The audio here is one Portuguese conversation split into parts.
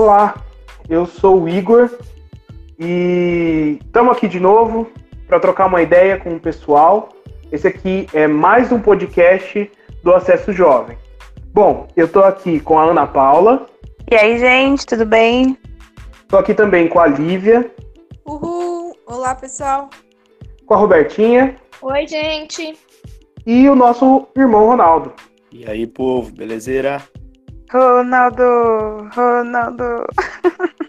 Olá, eu sou o Igor e estamos aqui de novo para trocar uma ideia com o pessoal. Esse aqui é mais um podcast do Acesso Jovem. Bom, eu estou aqui com a Ana Paula. E aí, gente, tudo bem? Estou aqui também com a Lívia. Uhul! Olá, pessoal. Com a Robertinha. Oi, gente. E o nosso irmão Ronaldo. E aí, povo, belezeira? Ronaldo, Ronaldo.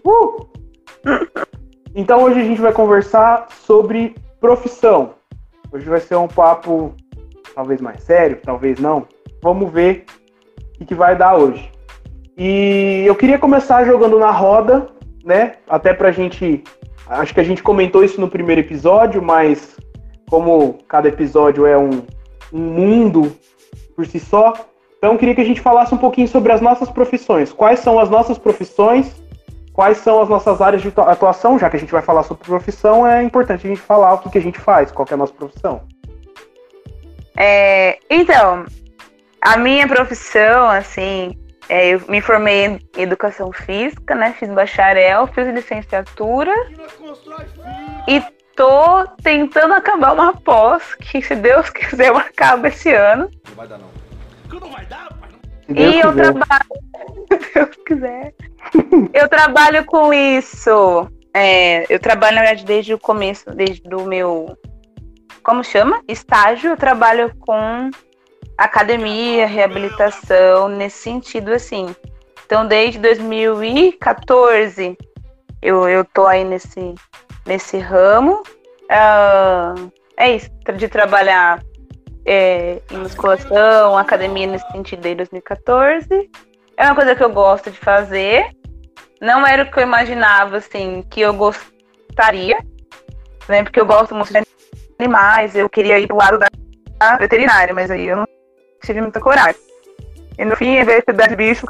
Uh! Então hoje a gente vai conversar sobre profissão. Hoje vai ser um papo talvez mais sério, talvez não. Vamos ver o que vai dar hoje. E eu queria começar jogando na roda, né? Até pra gente. Acho que a gente comentou isso no primeiro episódio, mas como cada episódio é um, um mundo por si só, então eu queria que a gente falasse um pouquinho sobre as nossas profissões. Quais são as nossas profissões? Quais são as nossas áreas de atuação? Já que a gente vai falar sobre profissão, é importante a gente falar o que, que a gente faz, qual é a nossa profissão. É, então, a minha profissão, assim, é, eu me formei em educação física, né? Fiz bacharel, fiz licenciatura e tô tentando acabar uma pós que, se Deus quiser, eu acabo esse ano. Não vai dar, não. Se Deus E eu quiser. trabalho, se Deus quiser. eu trabalho com isso. é, eu trabalho, na verdade, desde o começo, desde o meu. Como chama? Estágio. Eu trabalho com academia, reabilitação, nesse sentido, assim. Então, desde 2014, eu, eu tô aí nesse, nesse ramo. Ah, é isso, de trabalhar é, em musculação, academia nesse sentido desde 2014. É uma coisa que eu gosto de fazer. Não era o que eu imaginava, assim, que eu gostaria, né? Porque eu gosto muito de animais, eu queria ir pro lado da veterinária, mas aí eu não tive muita coragem. E no fim, em vez de cuidar de bicho,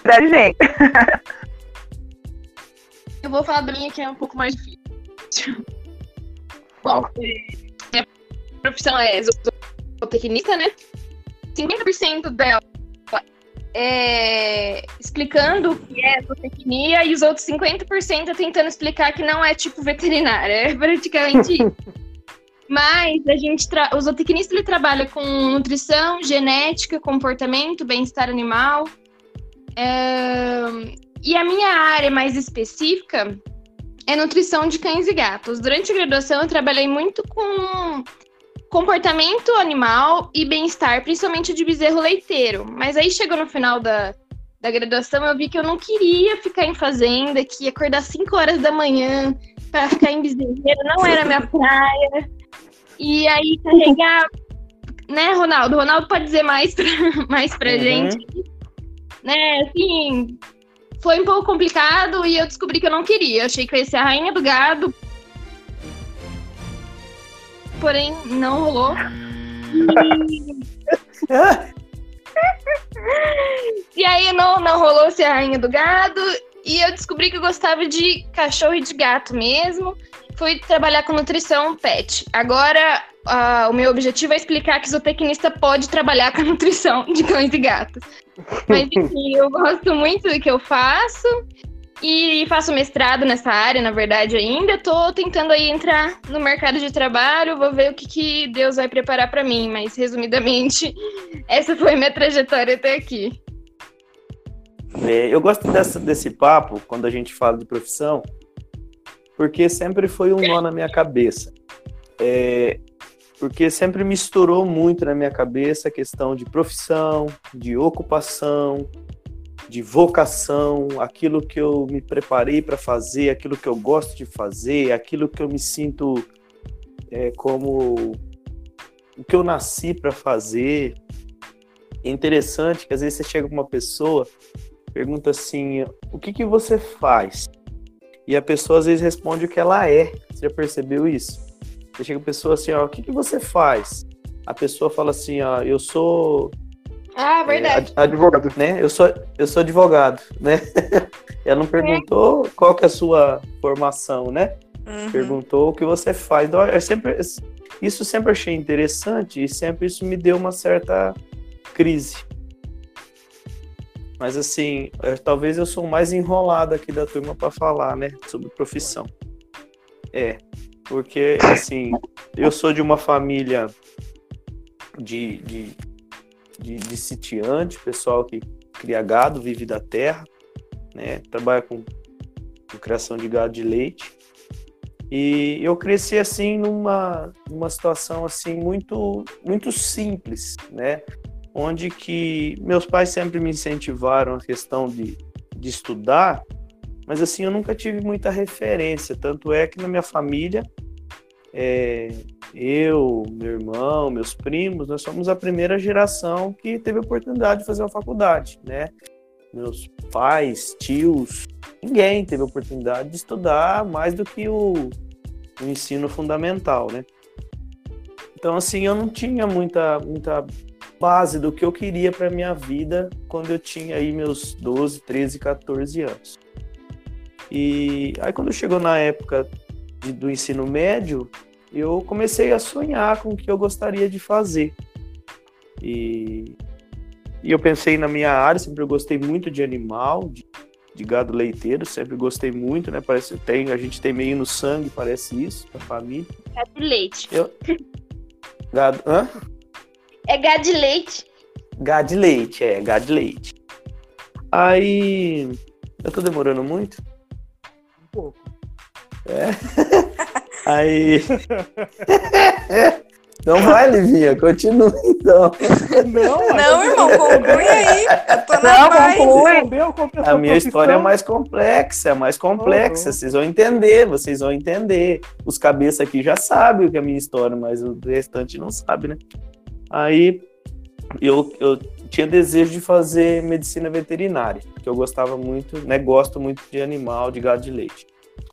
cuidar de gente. Eu vou falar da minha que é um pouco mais difícil. Bom, minha profissão é zootecnista, né? 50% dela é explicando o que é zootecnia e os outros 50% é tentando explicar que não é tipo veterinária. É praticamente isso. Mas a gente tra... o zootecnista ele trabalha com nutrição, genética, comportamento, bem-estar animal. É, E a minha área mais específica é nutrição de cães e gatos. Durante a graduação, eu trabalhei muito com comportamento animal e bem-estar, principalmente de bezerro leiteiro. Mas aí chegou no final da, da graduação, eu vi que eu não queria ficar em fazenda, que ia acordar 5 horas da manhã para ficar em bezerreiro, não era minha praia. E aí carregar, né, Ronaldo? Ronaldo pode dizer mais pra, mais pra Uhum. gente. Né, assim, foi um pouco complicado e eu descobri que eu não queria. Eu achei que eu ia ser a rainha do gado. Porém, não rolou. E aí não, não rolou ser a rainha do gado. E eu descobri que eu gostava de cachorro e de gato mesmo. Fui trabalhar com nutrição pet. Agora, ah, o meu objetivo é explicar que zootecnista pode trabalhar com nutrição de cães e gatos. Mas enfim, eu gosto muito do que eu faço. E faço mestrado nessa área, na verdade, ainda. Tô tentando aí entrar no mercado de trabalho, vou ver o que, que Deus vai preparar para mim. Mas, resumidamente, essa foi minha trajetória até aqui. É, eu gosto dessa, desse papo, quando a gente fala de profissão, porque sempre foi um nó na minha cabeça. É, porque sempre misturou muito na minha cabeça a questão de profissão, de ocupação, de vocação, aquilo que eu me preparei para fazer, aquilo que eu gosto de fazer, aquilo que eu me sinto é, como o que eu nasci para fazer. É interessante que às vezes você chega com uma pessoa, pergunta assim: o que, que você faz? E a pessoa às vezes responde o que ela é. Você já percebeu isso? Você chega a pessoa assim: ó, o que, que você faz? A pessoa fala assim: ó, eu sou Ah, verdade. é, ad- Advogado. né? Eu sou, eu sou advogado, né? Ela não perguntou qual que é a sua formação, né? Uhum. Perguntou o que você faz. Então, eu sempre, isso sempre achei interessante e sempre isso me deu uma certa crise. Mas assim, eu- talvez eu sou mais enrolado aqui da turma para falar, né, sobre profissão. É, porque assim, eu sou de uma família de, de, de, de sitiante, pessoal que cria gado, vive da terra, né, trabalha com, com criação de gado de leite. E eu cresci assim numa, numa situação assim muito muito simples, né? Onde que meus pais sempre me incentivaram a questão de, de estudar, mas assim eu nunca tive muita referência. Tanto é que na minha família, é, eu, meu irmão, meus primos, nós somos a primeira geração que teve a oportunidade de fazer uma faculdade, né? Meus pais, tios, ninguém teve a oportunidade de estudar mais do que o, o ensino fundamental, né? Então, assim, eu não tinha muita, muita base do que eu queria para minha vida quando eu tinha aí meus 12, 13, 14 anos. E aí, quando chegou na época de- do ensino médio, eu comecei a sonhar com o que eu gostaria de fazer. E, e eu pensei na minha área, sempre eu gostei muito de animal, de, de gado leiteiro, sempre gostei muito, né? Parece que tem, a gente tem meio no sangue, parece isso, da família. Gado de leite. Gado, hã? É gado de leite. Gado de leite, é, gado de leite. Aí, eu tô demorando muito? Um pouco. Aí. Não vai, Livinha, continua então. Não, Não, irmão, conclui aí. Eu tô na Não, paz. conclui. A minha história é mais complexa, é mais complexa. Uhum. Vocês vão entender, vocês vão entender. Os cabeças aqui já sabem o que é a minha história, mas o restante não sabe, né? Aí eu, eu tinha desejo de fazer medicina veterinária, porque eu gostava muito, né? Gosto muito de animal, de gado de leite.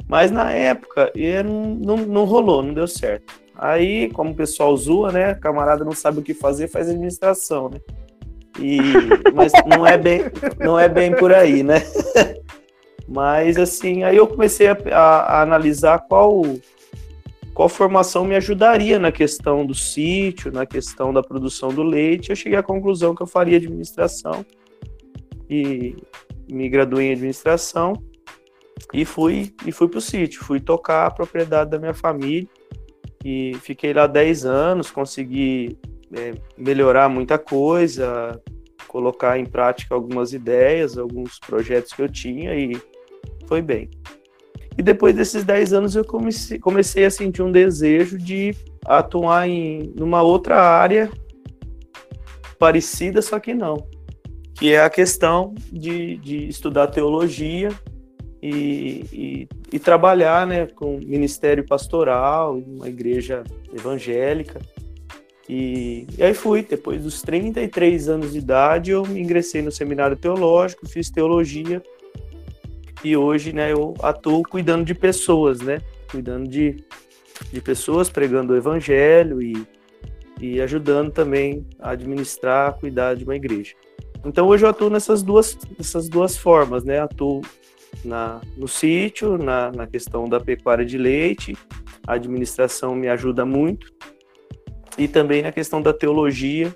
Mas na época eu não, não, não rolou, não deu certo. Aí, como o pessoal zoa, né? Camarada não sabe o que fazer, faz administração, né? E, mas não é bem, não é bem por aí, né? Mas assim, aí eu comecei a, a- a analisar qual qual formação me ajudaria na questão do sítio, na questão da produção do leite. Eu cheguei à conclusão que eu faria administração e me graduei em administração e fui e fui para o sítio, fui tocar a propriedade da minha família e fiquei lá 10 anos, consegui é, melhorar muita coisa, colocar em prática algumas ideias, alguns projetos que eu tinha e foi bem. E depois desses 10 anos eu comecei, comecei a sentir um desejo de atuar em numa outra área parecida, só que não. Que é a questão de, de estudar teologia e, e, e trabalhar né, com ministério pastoral, uma igreja evangélica. E, e aí fui, depois dos 33 anos de idade, eu ingressei no seminário teológico, fiz teologia e hoje né, eu atuo cuidando de pessoas, né? Cuidando de, de pessoas, pregando o evangelho e, e ajudando também a administrar, cuidar de uma igreja. Então hoje eu atuo nessas duas, nessas duas formas, né? Atuo na, no sítio, na, na questão da pecuária de leite, a administração me ajuda muito, e também na questão da teologia,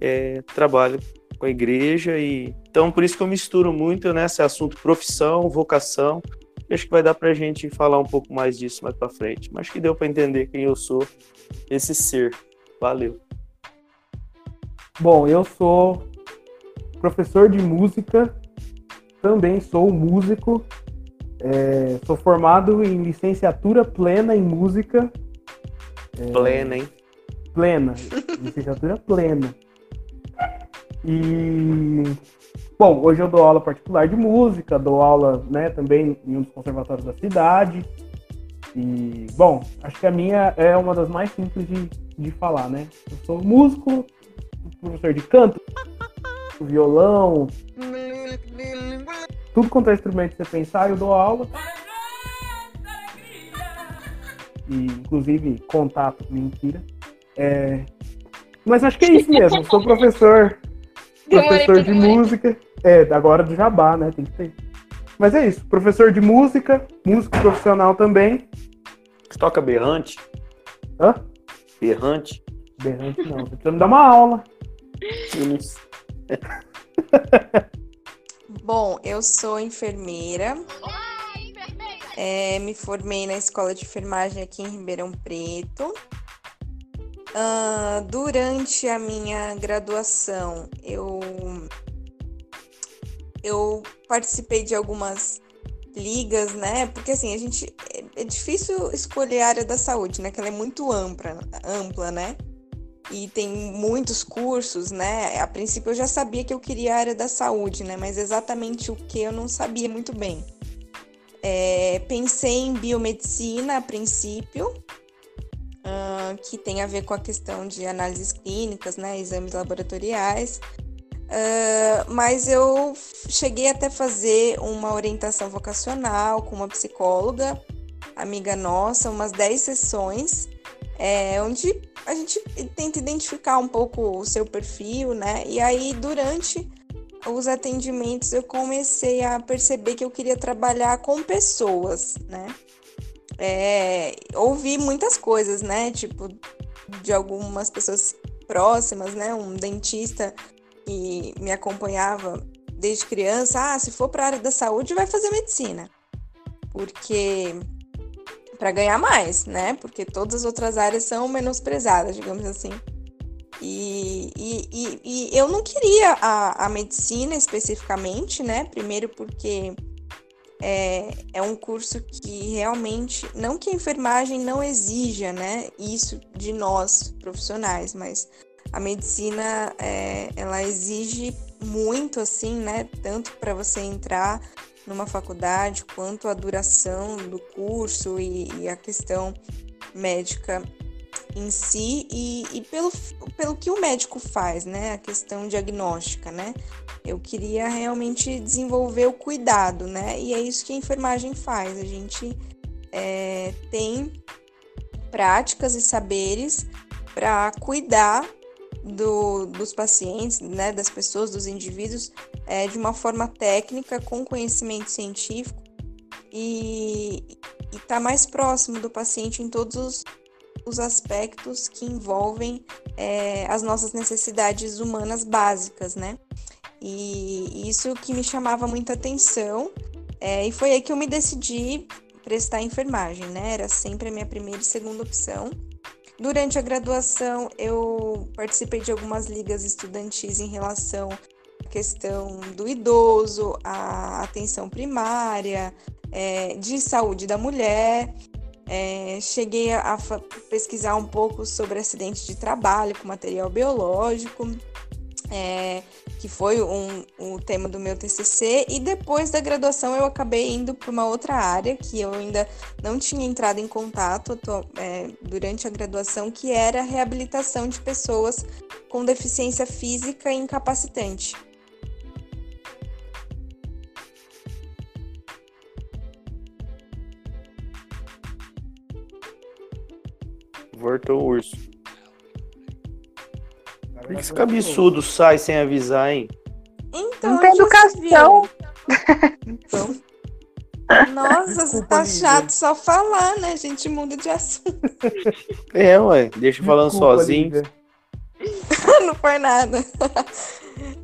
é, trabalho com a igreja, e então por isso que eu misturo muito nesse assunto profissão, vocação, acho que vai dar para a gente falar um pouco mais disso mais para frente, mas que deu para entender quem eu sou, esse ser. Valeu. Bom, eu sou professor de música, também sou músico, é, sou formado em licenciatura plena em música, Plena, hein? plena, licenciatura plena. E bom, hoje eu dou aula particular de música, dou aula, né, também em um dos conservatórios da cidade. E bom, acho que a minha é uma das mais simples de, de falar, né? Eu sou músico, professor de canto, violão, tudo quanto é instrumento que você pensar, eu dou aula. E, inclusive, contato, mentira. É, Mas acho que é isso mesmo. Sou professor, professor de música. É, agora do Jabá, né? Tem que ter. Mas é isso. Professor de música, músico profissional também. Você toca berrante? Hã? Berrante? Berrante não. Você precisa me dar uma aula. Eu não. Bom, eu sou enfermeira. É, me formei na escola de enfermagem aqui em Ribeirão Preto. Ah, durante a minha graduação, eu, eu participei de algumas ligas, né? Porque assim, a gente é, é difícil escolher a área da saúde, né? Que ela é muito ampla, ampla, né? E tem muitos cursos, né? A princípio eu já sabia que eu queria a área da saúde, né? Mas exatamente o que eu não sabia muito bem. É, pensei em biomedicina a princípio, uh, que tem a ver com a questão de análises clínicas, né? Exames laboratoriais. Uh, mas eu cheguei até fazer uma orientação vocacional com uma psicóloga, amiga nossa, umas 10 sessões, é, onde a gente tenta identificar um pouco o seu perfil, né? E aí, durante os atendimentos, eu comecei a perceber que eu queria trabalhar com pessoas, né? É, ouvi muitas coisas, né? Tipo, de algumas pessoas próximas, né? Um dentista que me acompanhava desde criança, ah, se for para a área da saúde, vai fazer medicina. Porque para ganhar mais, né? Porque todas as outras áreas são menosprezadas, digamos assim. E, e, e, e eu não queria a, a, medicina especificamente, né? Primeiro porque é, é um curso que realmente, não que a enfermagem não exija, né? Isso de nós profissionais, mas a medicina é, ela exige muito assim, né? Tanto para você entrar numa faculdade, quanto a duração do curso e, e a questão médica em si e, e, pelo, pelo que o médico faz, né? A questão diagnóstica, né? Eu queria realmente desenvolver o cuidado, né? E é isso que a enfermagem faz. A gente é, tem práticas e saberes para cuidar do, dos pacientes, né, das pessoas, dos indivíduos, é, de uma forma técnica, com conhecimento científico e está mais próximo do paciente em todos os, os aspectos que envolvem é, as nossas necessidades humanas básicas, né? E isso que me chamava muita atenção, é, e foi aí que eu me decidi prestar enfermagem, né? Era sempre a minha primeira e segunda opção. Durante a graduação, eu participei de algumas ligas estudantis em relação à questão do idoso, a atenção primária, é, de saúde da mulher. É, cheguei a, pesquisar um pouco sobre acidentes de trabalho com material biológico. É, que foi um, um tema do meu TCC, e depois da graduação eu acabei indo para uma outra área que eu ainda não tinha entrado em contato tô, é, durante a graduação, que era a reabilitação de pessoas com deficiência física incapacitante. Voltou o urso. Por que esse cabeçudo sai sem avisar, hein? Então, Não tem educação. Então. Nossa, você tá chato só falar, né? A gente muda de assunto. É, ué. Deixa falando Desculpa, sozinho. Lívia. Não foi nada.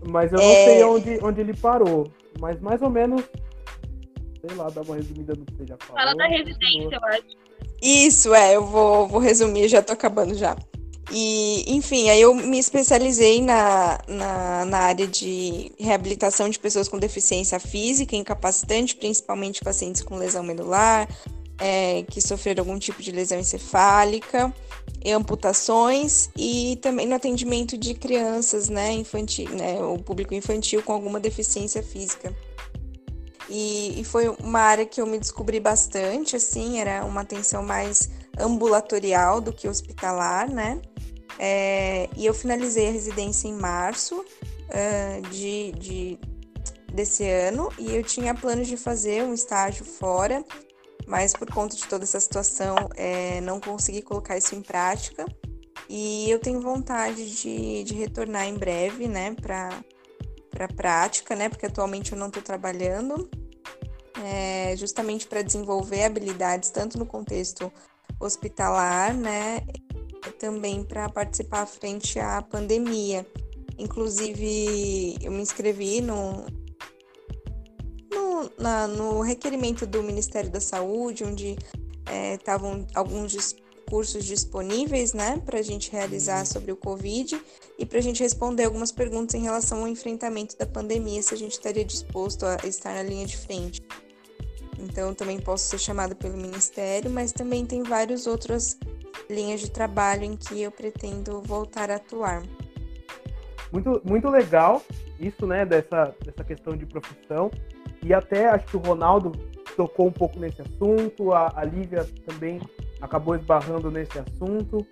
Mas eu não É. sei onde, onde ele parou. Mas mais ou menos. Sei lá, dá uma resumida no que você já falou. Fala da residência, eu acho. Isso, é, eu vou, vou resumir, já tô acabando já. E, enfim, aí eu me especializei na, na, na área de reabilitação de pessoas com deficiência física, incapacitante, principalmente pacientes com lesão medular, é, que sofreram algum tipo de lesão encefálica, amputações, e também no atendimento de crianças, né, infantil, né, o público infantil com alguma deficiência física. E, e foi uma área que eu me descobri bastante, assim, era uma atenção mais ambulatorial do que hospitalar, né? É, e eu finalizei a residência em março ah, de, de- desse ano e eu tinha planos de fazer um estágio fora, mas por conta de toda essa situação é, não consegui colocar isso em prática. E eu tenho vontade de, de retornar em breve, né, para para prática, né, porque atualmente eu não estou trabalhando, é, justamente para desenvolver habilidades tanto no contexto hospitalar, né, também para participar frente à pandemia. Inclusive, eu me inscrevi no, na- no requerimento do Ministério da Saúde, onde estavam alguns dis- cursos disponíveis, né, para a gente realizar sobre o Covid e para a gente responder algumas perguntas em relação ao enfrentamento da pandemia, se a gente estaria disposto a estar na linha de frente. Então, também posso ser chamada pelo Ministério, mas também tem várias outras linhas de trabalho em que eu pretendo voltar a atuar. Muito, muito legal isso, né, dessa, dessa questão de profissão. E até acho que o Ronaldo tocou um pouco nesse assunto, a, a Lívia também acabou esbarrando nesse assunto.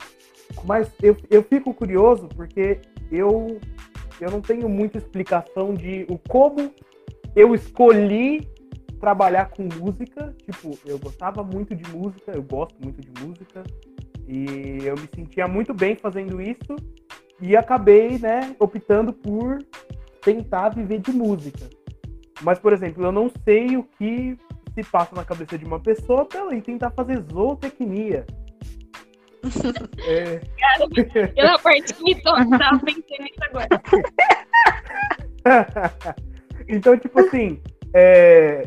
Mas eu, eu fico curioso porque eu, eu não tenho muita explicação de o como eu escolhi trabalhar com música. Tipo, eu gostava muito de música, eu gosto muito de música. E eu me sentia muito bem fazendo isso e acabei, né, optando por tentar viver de música. Mas, por exemplo, eu não sei o que se passa na cabeça de uma pessoa para ela ir tentar fazer zootecnia. É, Eu na parte que me tava pensando nisso agora. então, tipo assim, é,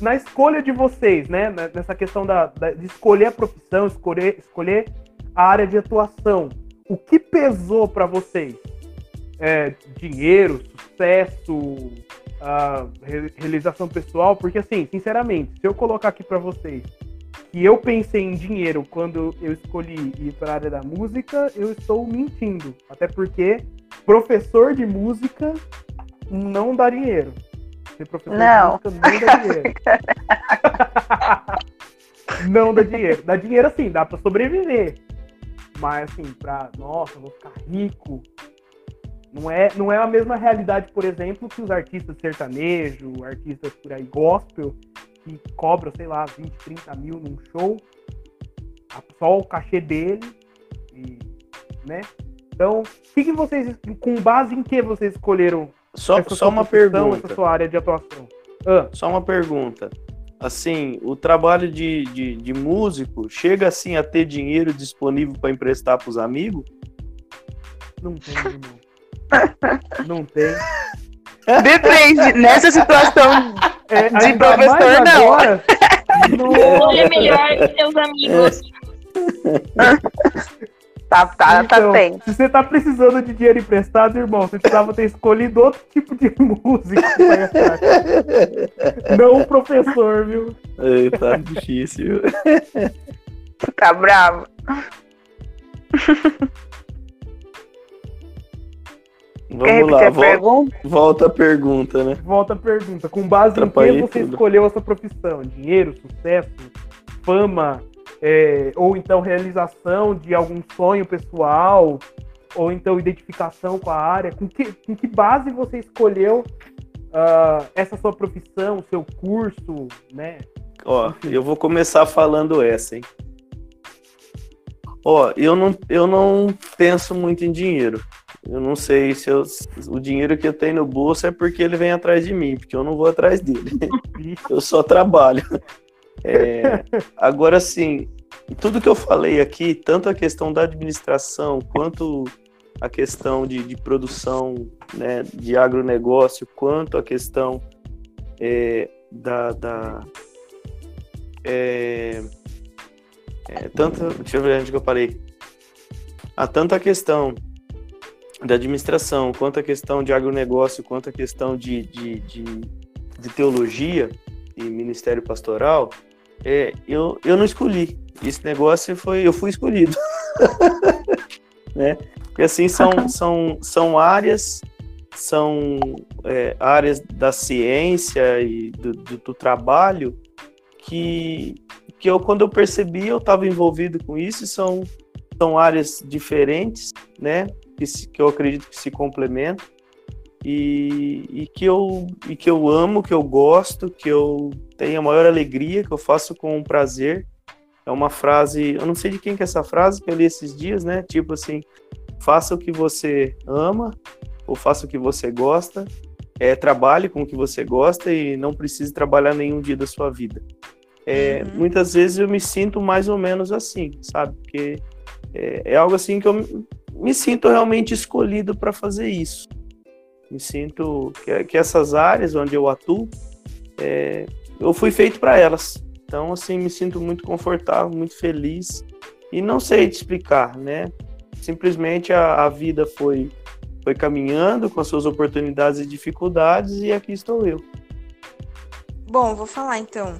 na escolha de vocês, né, nessa questão da, da- de escolher a profissão, escolher, escolher a área de atuação, o que pesou para vocês? É, dinheiro, sucesso, realização pessoal? Porque, assim, sinceramente, se eu colocar aqui para vocês que eu pensei em dinheiro quando eu escolhi ir para a área da música, eu estou mentindo. Até porque professor de música não dá dinheiro. Ser professor Não. de música não dá dinheiro. não dá dinheiro. Dá dinheiro assim, dá para sobreviver. Mas assim, pra, nossa, vou ficar rico. Não é, não é a mesma realidade, por exemplo, que os artistas sertanejo, artistas por aí gospel, que cobram, sei lá, 20, 30 mil num show, só o cachê dele, e, né? Então, que, que vocês, com base em que vocês escolheram Só, essa só uma pergunta. essa sua área de atuação? Ah, Só uma pergunta. Assim, o trabalho de, de, de músico chega assim a ter dinheiro disponível para emprestar para os amigos? não tem, irmão. Não tem. Depende. Nessa situação, É, De professor, não. agora. Olha Nossa. melhor que seus amigos. Tá, tá, tá Então, bem. Se você tá precisando de dinheiro emprestado, irmão, você precisava ter escolhido outro tipo de música. Não o professor, viu? Ai, tá difícil. Tá bravo. Quer Vamos lá, a vol- pergunta? volta a pergunta, né? Volta a pergunta. Com base em Atrapalhei que você tudo. escolheu essa profissão? Dinheiro, sucesso, fama, é, ou então realização de algum sonho pessoal, ou então identificação com a área? Com que, com que base você escolheu ah, essa sua profissão, seu curso, né? Ó, Enfim. eu vou começar falando essa, hein? Ó, eu não, eu não penso muito em dinheiro. Eu não sei se eu- o dinheiro que eu tenho no bolso é porque ele vem atrás de mim, porque eu não vou atrás dele. eu só trabalho. É, agora, sim, tudo que eu falei aqui, tanto a questão da administração quanto a questão de, de produção né, de agronegócio, quanto a questão é, da, da, é, é, tanto, deixa eu ver onde que eu parei. Há tanta questão da administração, quanto a questão de agronegócio, quanto a questão de, de, de, de teologia e ministério pastoral, é, eu, eu não escolhi. Esse negócio foi, eu fui escolhido. né? Porque assim, são, são, são áreas, são é, áreas da ciência e do, do, do trabalho que, que eu, quando eu percebi, eu estava envolvido com isso, e são, são áreas diferentes, né? Que, se- que eu acredito que se complementam e, e, que eu, e que eu amo, que eu gosto, que eu tenho a maior alegria, que eu faço com prazer. É uma frase, eu não sei de quem que é essa frase que eu li esses dias, né? Tipo assim, faça o que você ama ou faça o que você gosta, é, trabalhe com o que você gosta e não precise trabalhar nenhum dia da sua vida. É, Uhum. Muitas vezes eu me sinto mais ou menos assim, sabe? Porque é, é algo assim que eu me- me sinto realmente escolhido para fazer isso. Me sinto que, que essas áreas onde eu atuo é, eu fui feito para elas. Então, assim, me sinto muito confortável, muito feliz. E não sei te explicar, né? Simplesmente a, a vida foi, foi caminhando com as suas oportunidades e dificuldades, e aqui estou eu. Bom, vou falar então.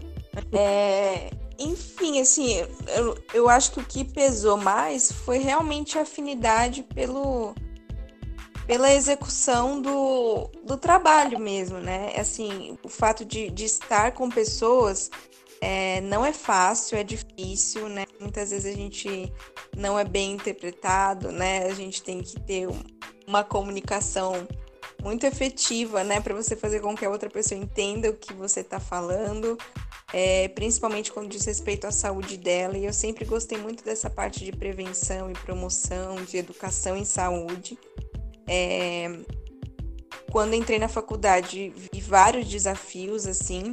É, enfim, assim, eu, eu acho que o que pesou mais foi realmente a afinidade pelo, pela execução do, do trabalho mesmo, né? Assim, o fato de, de estar com pessoas é, não é fácil, é difícil, né? Muitas vezes a gente não é bem interpretado, né? A gente tem que ter uma comunicação muito efetiva, né? Para você fazer com que a outra pessoa entenda o que você está falando, é, principalmente quando diz respeito à saúde dela. E eu sempre gostei muito dessa parte de prevenção e promoção, de educação em saúde. É, quando entrei na faculdade, vi vários desafios, assim,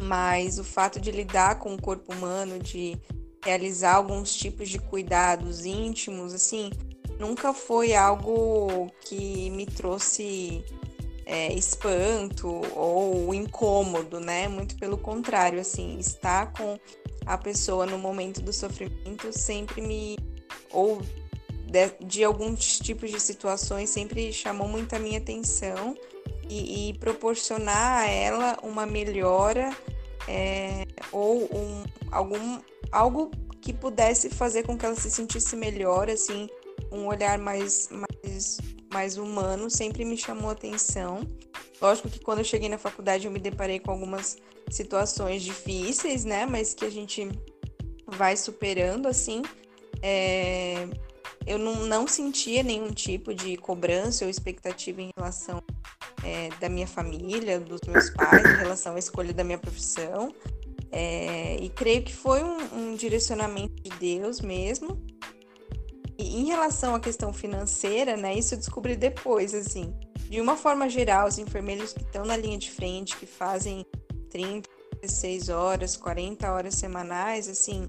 mas o fato de lidar com o corpo humano, de realizar alguns tipos de cuidados íntimos, assim, nunca foi algo que me trouxe é, espanto ou incômodo, né? Muito pelo contrário, assim, estar com a pessoa no momento do sofrimento sempre me. ou de, de alguns tipos de situações sempre chamou muito a minha atenção e, e proporcionar a ela uma melhora é, ou um, algum, algo que pudesse fazer com que ela se sentisse melhor, assim, um olhar mais, mais, mais humano sempre me chamou atenção. Lógico que quando eu cheguei na faculdade eu me deparei com algumas situações difíceis, né? Mas que a gente vai superando, assim. É... Eu não, não sentia nenhum tipo de cobrança ou expectativa em relação é, da minha família, dos meus pais, em relação à escolha da minha profissão. É, e creio que foi um, um, direcionamento de Deus mesmo. E em relação à questão financeira, né, isso eu descobri depois, assim. De uma forma geral, os enfermeiros que estão na linha de frente, que fazem 30, 16 horas, 40 horas semanais, assim,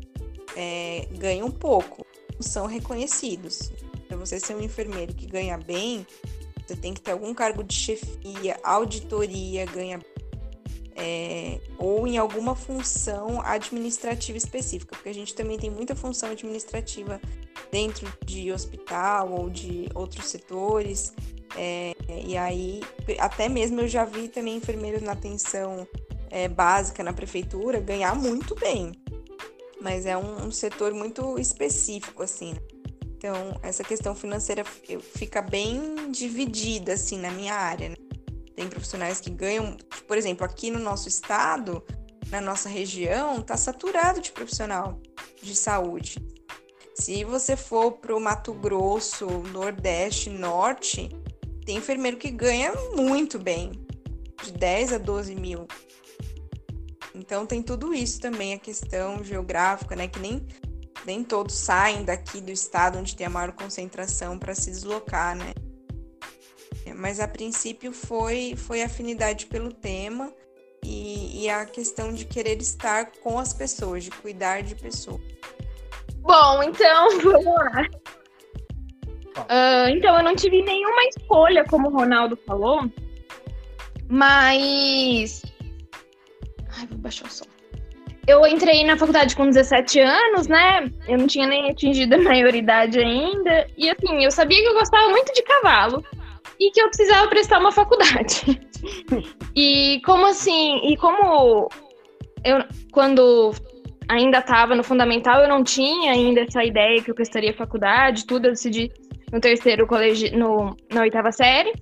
é, ganham pouco, são reconhecidos. Para você ser um enfermeiro que ganha bem, você tem que ter algum cargo de chefia, auditoria, ganha é, ou em alguma função administrativa específica, porque a gente também tem muita função administrativa dentro de hospital ou de outros setores. É, e aí, até mesmo eu já vi também enfermeiros na atenção é, básica na prefeitura ganhar muito bem, mas é um, um setor muito específico, assim. Né? Então, essa questão financeira fica bem dividida, assim, na minha área. Né? Tem profissionais que ganham, por exemplo, aqui no nosso estado, na nossa região, está saturado de profissional de saúde. Se você for para o Mato Grosso, Nordeste, Norte, tem enfermeiro que ganha muito bem, de 10 a 12 mil. Então tem tudo isso também, a questão geográfica, né? Que nem nem todos saem daqui do estado onde tem a maior concentração para se deslocar, né? Mas a princípio foi, foi afinidade pelo tema e, e a questão de querer estar com as pessoas, de cuidar de pessoas. Bom, então vamos lá. Uh, então, eu não tive nenhuma escolha, como o Ronaldo falou, mas. Ai, vou baixar o som eu entrei na faculdade com 17 anos, né? Eu não tinha nem atingido a maioridade ainda. E assim, eu sabia que eu gostava muito de cavalo e que eu precisava prestar uma faculdade. e como assim, e como eu quando ainda estava no fundamental, eu não tinha ainda essa ideia que eu prestaria faculdade, tudo eu decidi no terceiro colégio, no, na oitava série.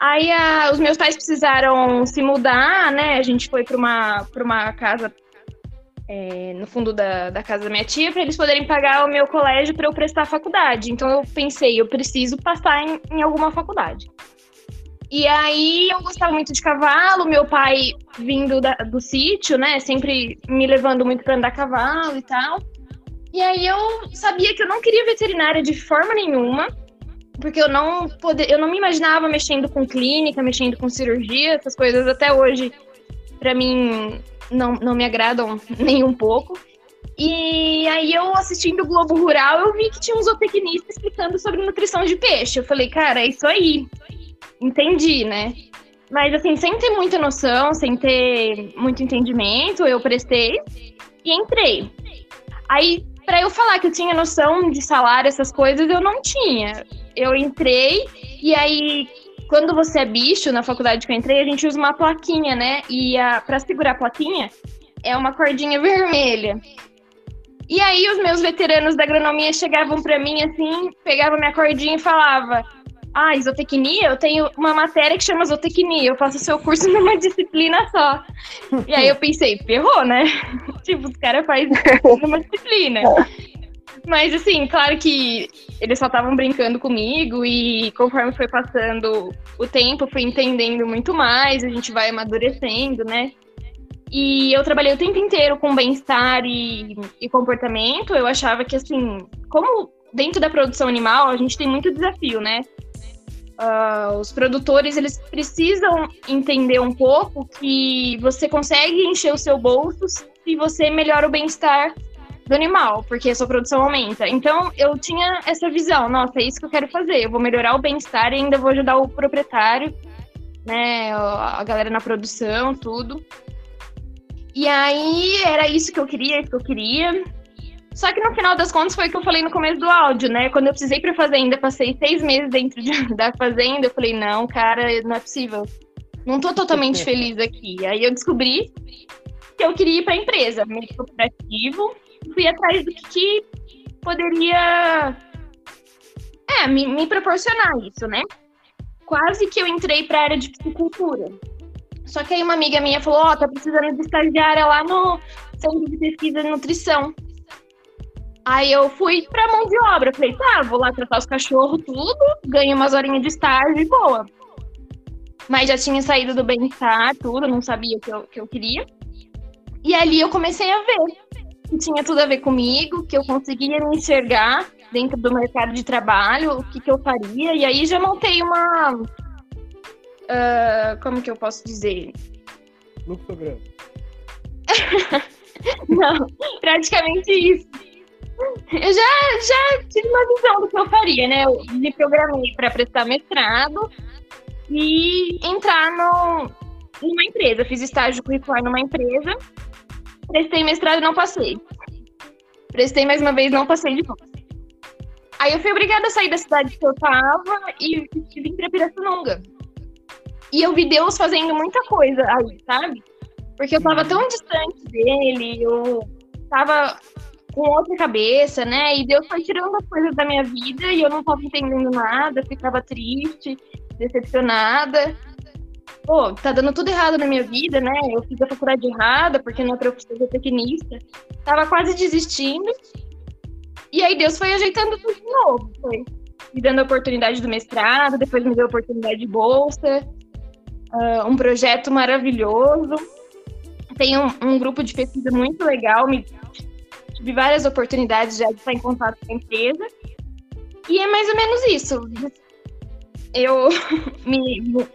Aí a, os meus pais precisaram se mudar, né? A gente foi para uma, uma casa é, no fundo da, da casa da minha tia para eles poderem pagar o meu colégio para eu prestar a faculdade. Então eu pensei, eu preciso passar em, em alguma faculdade. E aí eu gostava muito de cavalo, meu pai vindo da, do sítio, né, sempre me levando muito para andar cavalo e tal. E aí eu sabia que eu não queria veterinária de forma nenhuma, porque eu não poder, eu não me imaginava mexendo com clínica, mexendo com cirurgia, essas coisas até hoje para mim não, não me agradam nem um pouco. E aí eu assistindo o Globo Rural, eu vi que tinha um zootecnista explicando sobre nutrição de peixe. Eu falei, cara, é isso aí. Entendi, né? Mas assim, sem ter muita noção, sem ter muito entendimento, eu prestei e entrei. Aí, para eu falar que eu tinha noção de salário, essas coisas, eu não tinha. Eu entrei e aí quando você é bicho, na faculdade que eu entrei, a gente usa uma plaquinha, né? E a, pra segurar a plaquinha, é uma cordinha vermelha. E aí os meus veteranos da agronomia chegavam para mim assim, pegavam minha cordinha e falava: "Ah, isotecnia, eu tenho uma matéria que chama isotecnia, eu faço seu curso numa disciplina só". E aí eu pensei, ferrou, né? tipo, os caras fazem numa disciplina. Mas assim, claro que eles só estavam brincando comigo e conforme foi passando o tempo, fui entendendo muito mais, a gente vai amadurecendo, né? E eu trabalhei o tempo inteiro com bem-estar e, e, comportamento. Eu achava que, assim, como dentro da produção animal, a gente tem muito desafio, né? Uh, os produtores, eles precisam entender um pouco que você consegue encher o seu bolso se você melhora o bem-estar do animal, porque a sua produção aumenta. Então, eu tinha essa visão, nossa, é isso que eu quero fazer. Eu vou melhorar o bem-estar e ainda vou ajudar o proprietário, né, a galera na produção, tudo. E aí era isso que eu queria, que eu queria. Só que no final das contas foi o que eu falei no começo do áudio, né? Quando eu precisei pra fazenda, passei seis meses dentro de, da fazenda, eu falei, não, cara, não é possível. Não tô totalmente feliz aqui. Aí eu descobri que eu queria ir pra empresa, meio cooperativo. Fui atrás do que, poderia é, me, me proporcionar isso, né? Quase que eu entrei pra área de psicultura. Só que aí uma amiga minha falou, ó, oh, tá precisando de estagiária lá no Centro de Pesquisa de Nutrição. Aí eu fui pra mão de obra. Falei, tá, vou lá tratar os cachorros, tudo, ganho umas horinhas de estágio e boa. Mas já tinha saído do bem-estar, tudo, não sabia o que eu, que eu queria. E ali eu comecei a ver que tinha tudo a ver comigo, que eu conseguia me enxergar dentro do mercado de trabalho, o que, que eu faria. E aí já montei uma, Uh, como que eu posso dizer? Fluxograma. Não, praticamente isso. Eu já, já tive uma visão do que eu faria, né? Eu me programei para prestar mestrado e entrar no, numa empresa. Fiz estágio curricular numa empresa, prestei mestrado e não passei. Prestei mais uma vez, não passei de novo. Aí eu fui obrigada a sair da cidade que eu tava e vim para Pirassununga. E eu vi Deus fazendo muita coisa aí, sabe? Porque eu tava tão distante dele, eu tava com outra cabeça, né? E Deus foi tirando as coisas da minha vida e eu não tava entendendo nada, ficava triste, decepcionada. Pô, tá dando tudo errado na minha vida, né? Eu fiz a faculdade errada, porque não é professor de tecnista. Tava quase desistindo. E aí Deus foi ajeitando tudo de novo. Foi me dando a oportunidade do mestrado, depois me deu a oportunidade de bolsa uh, um projeto maravilhoso. Tem um, um, grupo de pesquisa muito legal, me, tive várias oportunidades já de estar em contato com a empresa. E é mais ou menos isso. Eu me.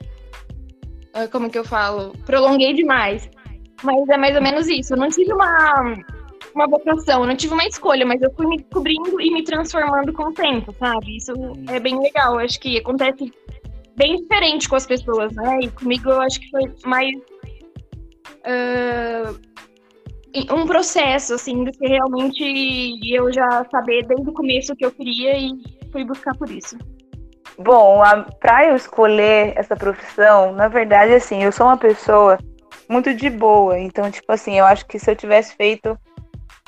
Ah, como que eu falo? Prolonguei demais. Mas é mais ou menos isso. Eu não tive uma, uma vocação, eu não tive uma escolha, mas eu fui me descobrindo e me transformando com o tempo, sabe? Isso é bem legal. Acho que acontece bem diferente com as pessoas, né? E comigo eu acho que foi mais uh, um processo, assim, do que realmente eu já saber desde o começo o que eu queria e fui buscar por isso. Bom, para eu escolher essa profissão, na verdade, assim, eu sou uma pessoa muito de boa. Então, tipo assim, eu acho que se eu tivesse feito,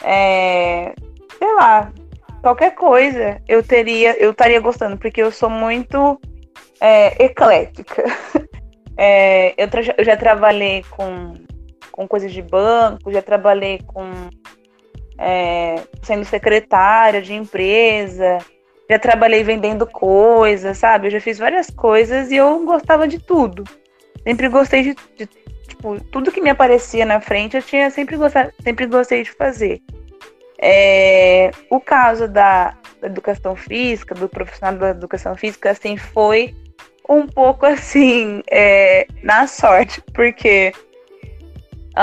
é, sei lá, qualquer coisa, eu teria, eu estaria gostando, porque eu sou muito é, eclética. É, eu, eu, já trabalhei com, com coisas de banco, já trabalhei com é, sendo secretária de empresa, já trabalhei vendendo coisas, sabe? Eu já fiz várias coisas e eu gostava de tudo. Sempre gostei de, de tipo, tudo que me aparecia na frente, eu tinha sempre gostado, sempre gostei de fazer. É, o caso da, educação física, do profissional da educação física, assim, foi um pouco assim, é, na sorte, porque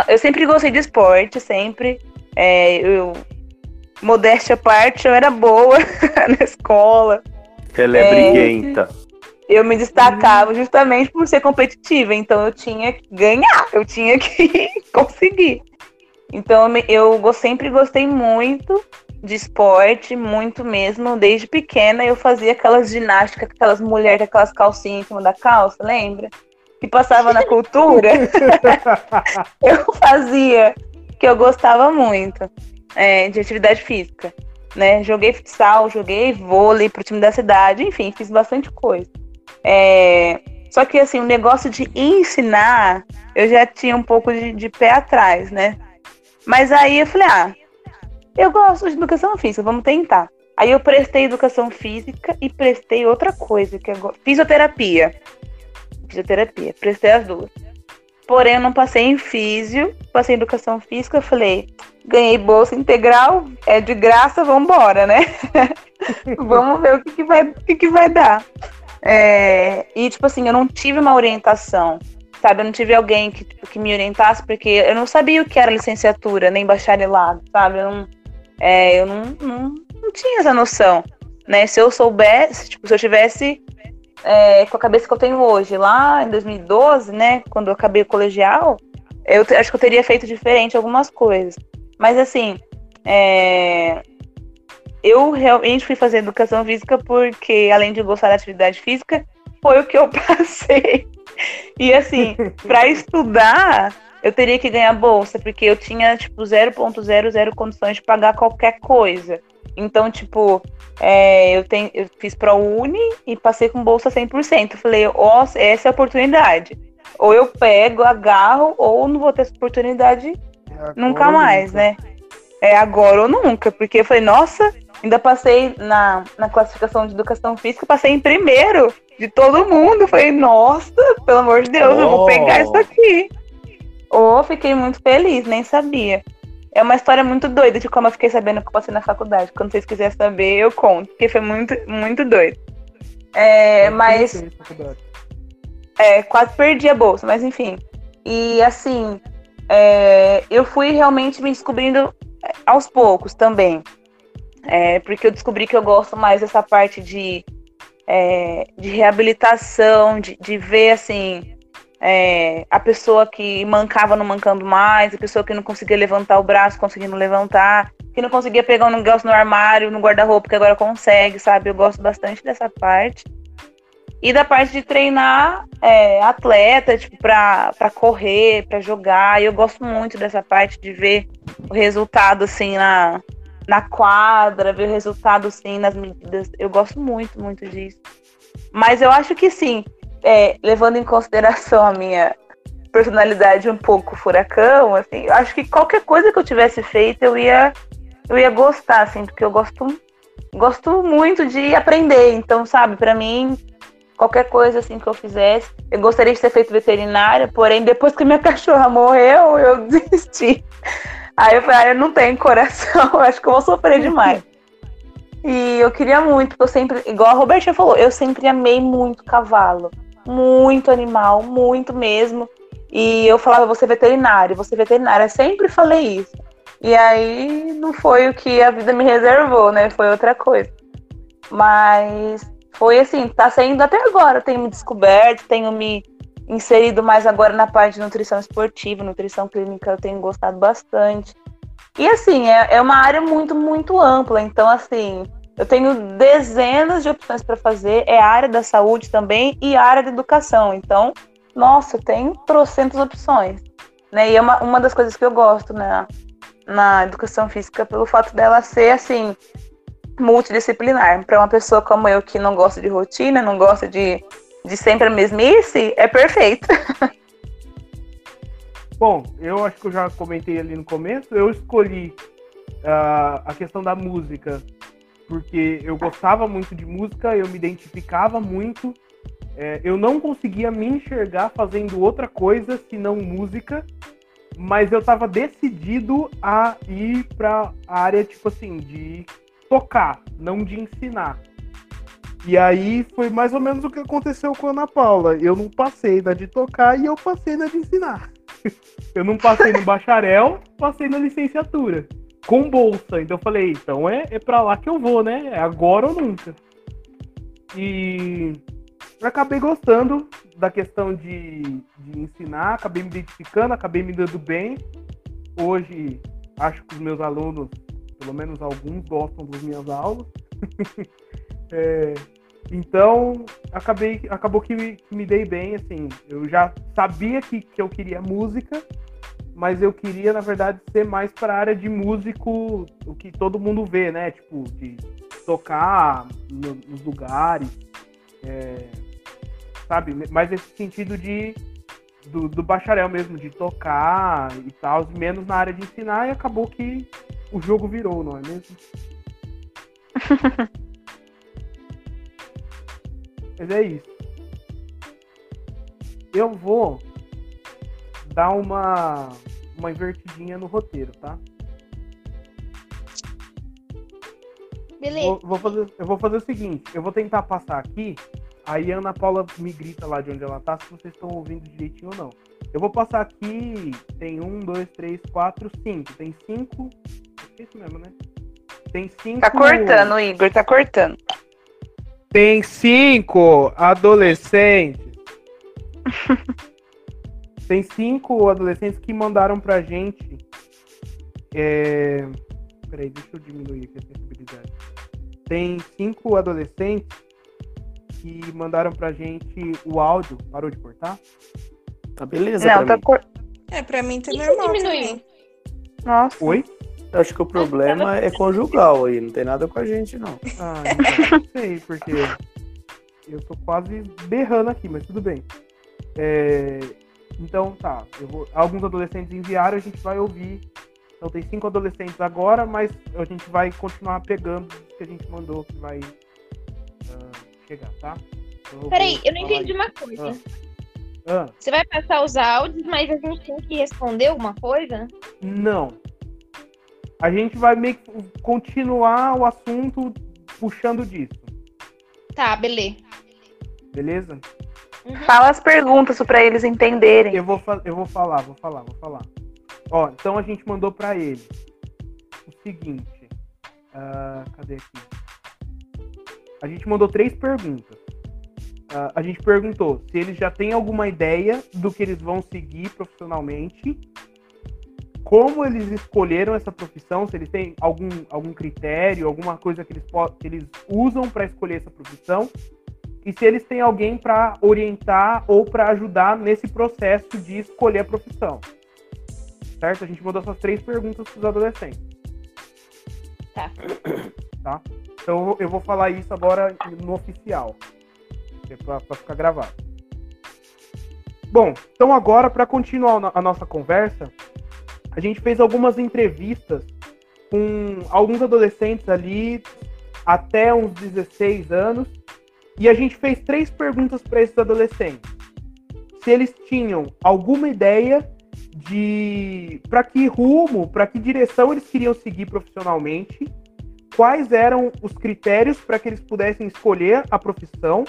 eu sempre gostei de esporte, sempre. É, eu, modéstia à parte, eu era boa na escola. Ela é, é briguenta. eu me destacava justamente por ser competitiva, então eu tinha que ganhar, eu tinha que conseguir. Então eu sempre gostei muito de esporte, muito mesmo. Desde pequena eu fazia aquelas ginásticas, aquelas mulheres com aquelas calcinhas em cima da calça, lembra? Que passava na cultura. eu fazia, que eu gostava muito é, de atividade física. Né? Joguei futsal, joguei vôlei pro time da cidade, enfim, fiz bastante coisa. É, só que assim, o negócio de ensinar, eu já tinha um pouco de, de pé atrás, né? Mas aí eu falei, ah, eu gosto de educação física, vamos tentar. Aí eu prestei educação física e prestei outra coisa, que é fisioterapia. Fisioterapia, prestei as duas. Porém, eu não passei em físio, passei em educação física, eu falei, ganhei bolsa integral, é de graça, vamos embora, né? vamos ver o que, que vai, o que, que vai dar. É, e, tipo assim, eu não tive uma orientação sabe? Eu não tive alguém que, tipo, que me orientasse, porque eu não sabia o que era licenciatura, nem bacharelado, sabe? Eu não, é, eu não, não, não, tinha essa noção, né? Se eu soubesse, tipo, se eu tivesse é, com a cabeça que eu tenho hoje, lá em 2012, né, quando eu acabei o colegial, eu acho que eu teria feito diferente algumas coisas. Mas, assim, é, eu realmente fui fazer educação física porque, além de gostar da atividade física, foi o que eu passei. E assim, para estudar, eu teria que ganhar bolsa, porque eu tinha, tipo, 0.00 condições de pagar qualquer coisa. Então, tipo, é, eu, tenho, eu fiz ProUni e passei com bolsa 100%. Falei, ó, oh, essa é a oportunidade. Ou eu pego, agarro, ou não vou ter essa oportunidade é nunca mais, nunca. né? É agora ou nunca. Porque eu falei, nossa, ainda passei na, na classificação de educação física, passei em primeiro de todo mundo. Falei, nossa, pelo amor de Deus, oh. eu vou pegar isso aqui. Oh, fiquei muito feliz, nem sabia. É uma história muito doida de como eu fiquei sabendo que eu passei na faculdade. Quando vocês quiserem saber, eu conto, porque foi muito, muito doido. É, mas. É, quase perdi a bolsa, mas enfim. E assim, é, eu fui realmente me descobrindo é, aos poucos também. É, porque eu descobri que eu gosto mais dessa parte de é, de reabilitação, de, de ver assim é, a pessoa que mancava não mancando mais, a pessoa que não conseguia levantar o braço conseguindo levantar, que não conseguia pegar um negócio no armário, no guarda-roupa, que agora consegue, sabe? Eu gosto bastante dessa parte. E da parte de treinar é, atleta, tipo, pra, pra correr, pra jogar. Eu gosto muito dessa parte de ver o resultado, assim, na, na quadra, ver o resultado sim nas medidas. Eu gosto muito, muito disso. Mas eu acho que sim, é, levando em consideração a minha personalidade um pouco furacão, assim, acho que qualquer coisa que eu tivesse feito eu ia eu ia gostar, assim, porque eu gosto gosto muito de aprender. Então, sabe, para mim qualquer coisa assim que eu fizesse, eu gostaria de ter feito veterinária, porém depois que minha cachorra morreu, eu desisti. Aí eu falei, ah, eu não tenho coração, acho que eu vou sofrer demais. E eu queria muito, porque eu sempre, igual a Roberta falou, eu sempre amei muito cavalo. Muito animal, muito mesmo. E eu falava, você veterinário, você veterinária. Eu sempre falei isso. E aí não foi o que a vida me reservou, né? Foi outra coisa. Mas foi assim, tá saindo até agora. Tenho me descoberto, tenho me inserido mais agora na parte de nutrição esportiva, nutrição clínica, eu tenho gostado bastante. E assim, é, é uma área muito, muito ampla. Então, assim, eu tenho dezenas de opções para fazer. É área da saúde também e área da educação. Então, nossa, tenho trocentas opções. Né? E é uma, uma das coisas que eu gosto né, na educação física, pelo fato dela ser, assim, multidisciplinar. Para uma pessoa como eu, que não gosta de rotina, não gosta de de sempre a mesmice, é perfeito. Bom, eu acho que eu já comentei ali no começo, eu escolhi uh, a questão da música, porque eu gostava muito de música, eu me identificava muito, é, eu não conseguia me enxergar fazendo outra coisa senão música, mas eu estava decidido a ir para a área, tipo assim, de tocar, não de ensinar. E aí foi mais ou menos o que aconteceu com a Ana Paula. Eu não passei na de tocar e eu passei na de ensinar. Eu não passei no bacharel, passei na licenciatura. Com bolsa. Então eu falei, então é, é pra lá que eu vou, né? É agora ou nunca. E eu acabei gostando da questão de, de ensinar, acabei me identificando, acabei me dando bem. Hoje, acho que os meus alunos, pelo menos alguns, gostam das minhas aulas. é, então, acabei, acabou que me, que me dei bem, assim. Eu já sabia que, que eu queria música, mas eu queria, na verdade, ser mais para a área de músico, o que todo mundo vê, né? Tipo, de tocar no, nos lugares. É, sabe? Mais esse sentido de do, do, bacharel mesmo, de tocar e tal, menos na área de ensinar, e acabou que o jogo virou, não é mesmo? Mas é isso. Eu vou dar uma, uma invertidinha no roteiro, tá? Beleza. Vou, vou fazer, eu vou fazer o seguinte, eu vou tentar passar aqui Aí a Ana Paula me grita lá de onde ela tá, se vocês estão ouvindo direitinho ou não. Eu vou passar aqui, tem um, dois, três, quatro, cinco. Tem cinco. É isso mesmo, né? Tem cinco. Tá cortando, Igor, tá cortando. Tem cinco adolescentes. tem cinco adolescentes que mandaram pra gente. É... Peraí, deixa eu diminuir aqui a sensibilidade. Tem cinco adolescentes que mandaram pra gente o áudio. Parou de cortar? Tá beleza. Não, tá cortando. É, pra mim tá Isso normal diminuiu. Nossa. Oi? Eu acho que o problema é conjugal aí, não tem nada com a gente, não. Ah, então, não sei, porque eu tô quase berrando aqui, mas tudo bem. É, Então tá, eu vou- alguns adolescentes enviaram, a gente vai ouvir. Então tem cinco adolescentes agora, mas a gente vai continuar pegando o que a gente mandou que vai ah, chegar, tá? Então Peraí, eu não entendi isso. uma coisa. Ah, Você vai passar os áudios, mas a gente tem que responder alguma coisa? não. A gente vai meio que continuar o assunto puxando disso, Tá, beleza. beleza? Fala as perguntas pra eles entenderem. Eu vou, eu vou falar, vou falar, vou falar. Ó, então a gente mandou pra ele o seguinte. ah, cadê aqui? A gente mandou três perguntas. Ah, a gente perguntou se eles já têm alguma ideia do que eles vão seguir profissionalmente, como eles escolheram essa profissão, se eles têm algum, algum critério, alguma coisa que eles, que eles usam para escolher essa profissão, e se eles têm alguém para orientar ou para ajudar nesse processo de escolher a profissão. Certo? A gente mandou essas três perguntas para os adolescentes. Tá. Tá? Então eu vou- falar isso agora no oficial, para ficar gravado. Bom, então agora para continuar a nossa conversa, a gente fez algumas entrevistas com alguns adolescentes ali até uns 16 anos e a gente fez três perguntas para esses adolescentes. Se eles tinham alguma ideia de para que rumo, para que direção eles queriam seguir profissionalmente, quais eram os critérios para que eles pudessem escolher a profissão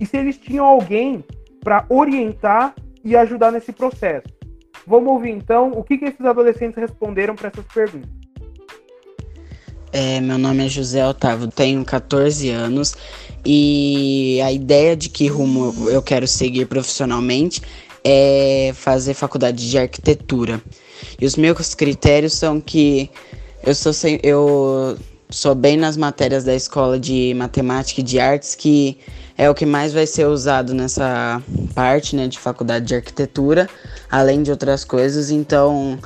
e se eles tinham alguém para orientar e ajudar nesse processo. Vamos ouvir então o que, que esses adolescentes responderam para essas perguntas. É, meu nome é José Otávio, tenho 14 anos e a ideia de que rumo eu quero seguir profissionalmente é fazer faculdade de arquitetura. E os meus critérios são que eu sou, sem- eu sou bem nas matérias da escola de matemática e de artes, que é o que mais vai ser usado nessa parte né, de faculdade de arquitetura, além de outras coisas. Então,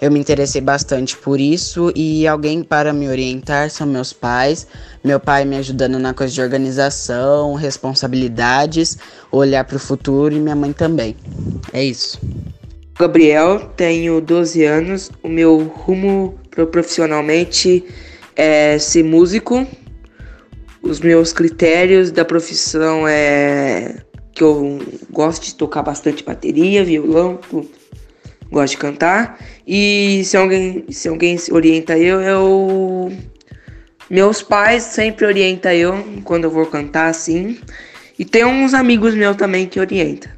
eu me interessei bastante por isso e alguém para me orientar são meus pais. Meu pai me ajudando na coisa de organização, responsabilidades, olhar para o futuro e minha mãe também. É isso. Gabriel, tenho 12 anos. O meu rumo pro profissionalmente é ser músico. Os meus critérios da profissão é que eu gosto de tocar bastante bateria, violão, tudo. Gosto de cantar. E se alguém, se alguém orienta eu, eu meus pais sempre orientam eu quando eu vou cantar assim. E tem uns amigos meus também que orientam.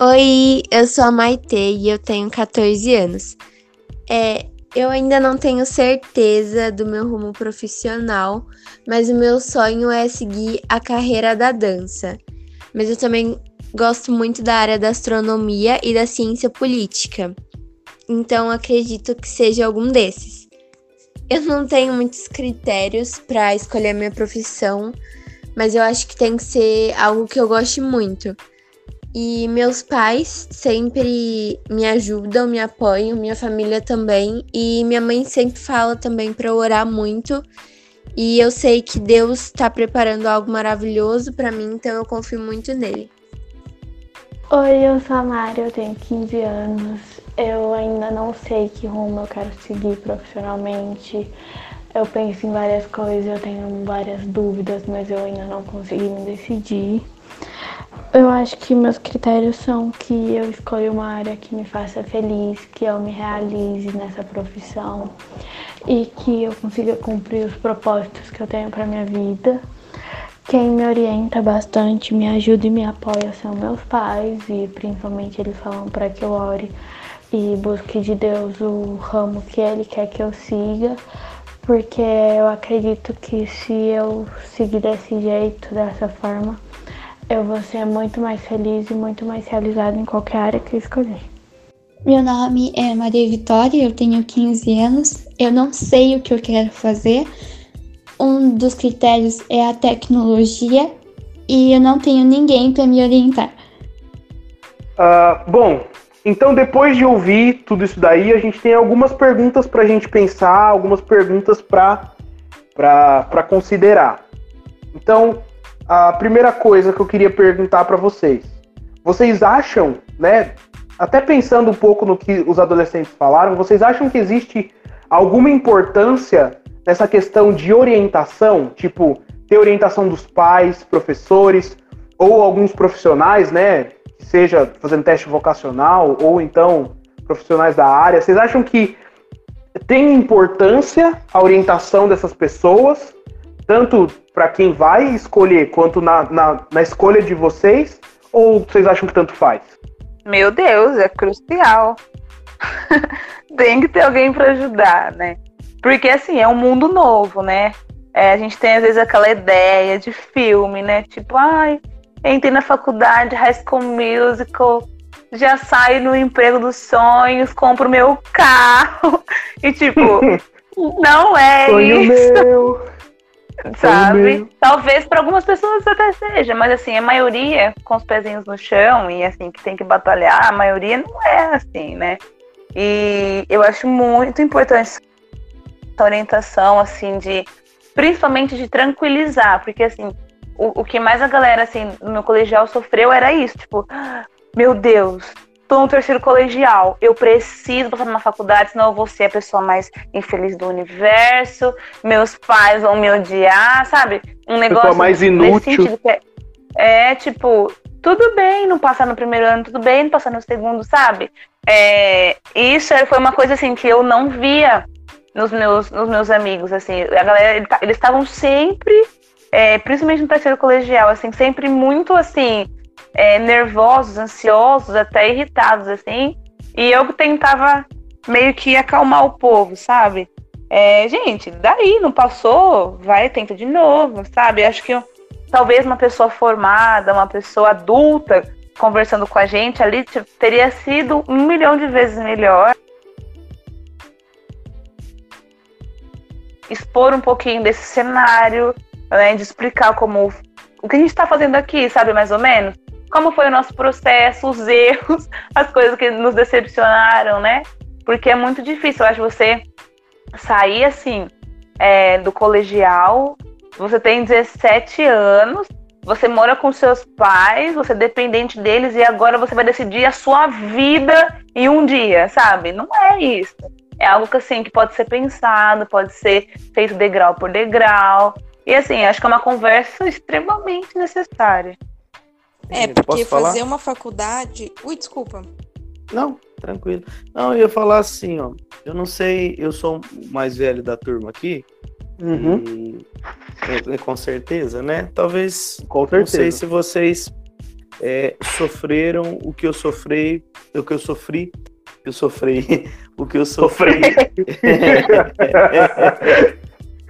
Oi, eu sou a Maitê e eu tenho 14 anos. É, eu ainda não tenho certeza do meu rumo profissional, mas o meu sonho é seguir a carreira da dança. Mas eu também gosto muito da área da astronomia e da ciência política. Então acredito que seja algum desses. Eu não tenho muitos critérios para escolher minha profissão, mas eu acho que tem que ser algo que eu goste muito. E meus pais sempre me ajudam, me apoiam, minha família também. E minha mãe sempre fala também para orar muito. E eu sei que Deus está preparando algo maravilhoso para mim, então eu confio muito nele. Oi, eu sou a Mari, eu tenho 15 anos. Eu ainda não sei que rumo eu quero seguir profissionalmente. Eu penso em várias coisas, eu tenho várias dúvidas, mas eu ainda não consegui me decidir. Eu acho que meus critérios são que eu escolha uma área que me faça feliz, que eu me realize nessa profissão e que eu consiga cumprir os propósitos que eu tenho para minha vida. Quem me orienta bastante, me ajuda e me apoia são meus pais e principalmente eles falam para que eu ore e busque de Deus o ramo que ele quer que eu siga, porque eu acredito que se eu seguir desse jeito, dessa forma, eu vou ser muito mais feliz e muito mais realizada em qualquer área que eu escolher. Meu nome é Maria Vitória, eu tenho 15 anos. Eu não sei o que eu quero fazer. Um dos critérios é a tecnologia e eu não tenho ninguém para me orientar. Uh, bom, então depois de ouvir tudo isso daí, a gente tem algumas perguntas para a gente pensar, algumas perguntas para considerar. Então, a primeira coisa que eu queria perguntar para vocês. Vocês acham, né, até pensando um pouco no que os adolescentes falaram, vocês acham que existe alguma importância nessa questão de orientação, tipo, ter orientação dos pais, professores ou alguns profissionais, né, seja fazendo teste vocacional ou então profissionais da área. Vocês acham que tem importância a orientação dessas pessoas, tanto para quem vai escolher quanto na, na, na escolha de vocês? Ou vocês acham que tanto faz? Meu Deus, é crucial. tem que ter alguém para ajudar, né? Porque assim, é um mundo novo, né? É, a gente tem às vezes aquela ideia de filme, né? Tipo, ai, entrei na faculdade, High School Musical, já saio no emprego dos sonhos, compro meu carro. E tipo, não é Sonho isso. Meu sabe? Talvez para algumas pessoas até seja, mas assim, a maioria com os pezinhos no chão e assim, que tem que batalhar, a maioria não é assim, né? E eu acho muito importante essa orientação, assim, de principalmente de tranquilizar, porque assim, o, o que mais a galera, assim, no meu colegial sofreu era isso, tipo, meu Deus, tô no terceiro colegial, eu preciso passar numa faculdade, senão eu vou ser a pessoa mais infeliz do universo, meus pais vão me odiar, sabe? Um negócio pessoa mais inútil. É, é, tipo, tudo bem não passar no primeiro ano, tudo bem não passar no segundo, sabe? É, isso foi uma coisa assim que eu não via nos meus, nos meus amigos, assim, a galera, eles estavam sempre, é, principalmente no terceiro colegial, assim, sempre muito assim, é, nervosos, ansiosos, até irritados, assim. E eu tentava meio que acalmar o povo, sabe? É, gente, daí não passou, vai, tenta de novo, sabe? Acho que talvez uma pessoa formada, uma pessoa adulta conversando com a gente ali tipo, teria sido um milhão de vezes melhor. Expor um pouquinho desse cenário, né, de explicar como o que a gente está fazendo aqui, sabe, mais ou menos como foi o nosso processo, os erros, as coisas que nos decepcionaram, né? Porque é muito difícil, eu acho, você sair assim é, do colegial, você tem 17 anos, você mora com seus pais, você é dependente deles e agora você vai decidir a sua vida em um dia, sabe? Não é isso. É algo que assim que pode ser pensado, pode ser feito degrau por degrau. E assim, acho que é uma conversa extremamente necessária. É, porque fazer uma faculdade. Ui, desculpa. Não, tranquilo. Não, eu ia falar assim, ó. Eu não sei, eu sou o mais velho da turma aqui. Uhum. E, é, com certeza, né? Talvez. Com certeza. Não sei se vocês é, sofreram o que eu sofri, o que eu sofri eu sofri, o que eu sofri.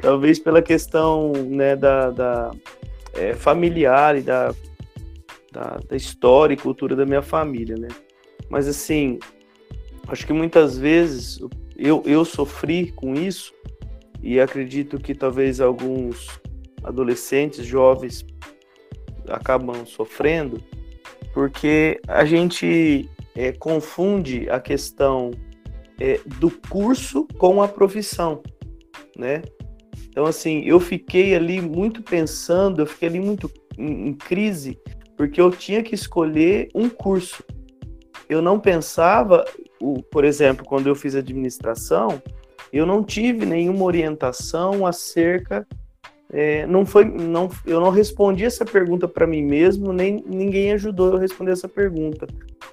Talvez pela questão né, da, da é, familiar e da, da, da, história e cultura da minha família, né? Mas assim, acho que muitas vezes eu, eu sofri com isso e acredito que talvez alguns adolescentes, jovens acabam sofrendo, porque a gente é, confunde a questão é, do curso com a profissão, né? Então, assim, eu fiquei ali muito pensando, eu fiquei ali muito em, em crise, porque eu tinha que escolher um curso. Eu não pensava, o, por exemplo, quando eu fiz administração, eu não tive nenhuma orientação acerca é, não foi, não, eu não respondi essa pergunta para mim mesmo, nem ninguém ajudou eu a responder essa pergunta.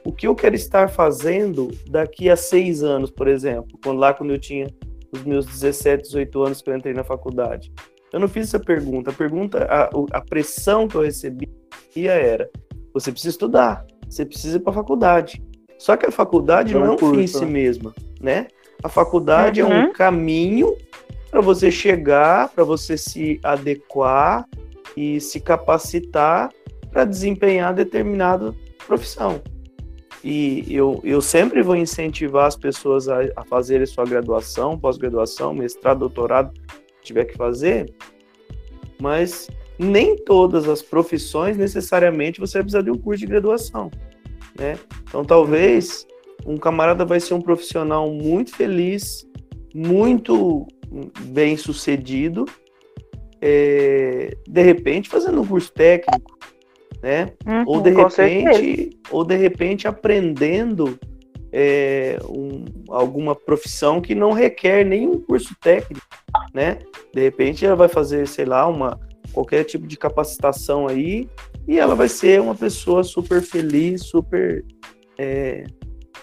O que eu quero estar fazendo daqui a seis anos, por exemplo, quando, lá quando eu tinha os meus 17, 18 anos que eu entrei na faculdade? Eu não fiz essa pergunta. A pergunta, a, a pressão que eu recebia era: você precisa estudar, você precisa ir para a faculdade. Só que a faculdade não, não é um curso, fim em si né? mesma, né? A faculdade uhum. é um uhum. caminho para você chegar, para você se adequar e se capacitar para desempenhar determinada profissão. E eu, eu sempre vou incentivar as pessoas a, a fazerem sua graduação, pós-graduação, mestrado, doutorado, tiver que fazer, mas nem todas as profissões necessariamente você vai precisar de um curso de graduação, né? Então talvez um camarada vai ser um profissional muito feliz, muito bem sucedido, é, de repente fazendo um curso técnico, né? Uhum, ou de repente, ou de repente aprendendo é, um, alguma profissão que não requer nenhum curso técnico, né? De repente ela vai fazer, sei lá, uma qualquer tipo de capacitação aí e ela vai ser uma pessoa super feliz, super é,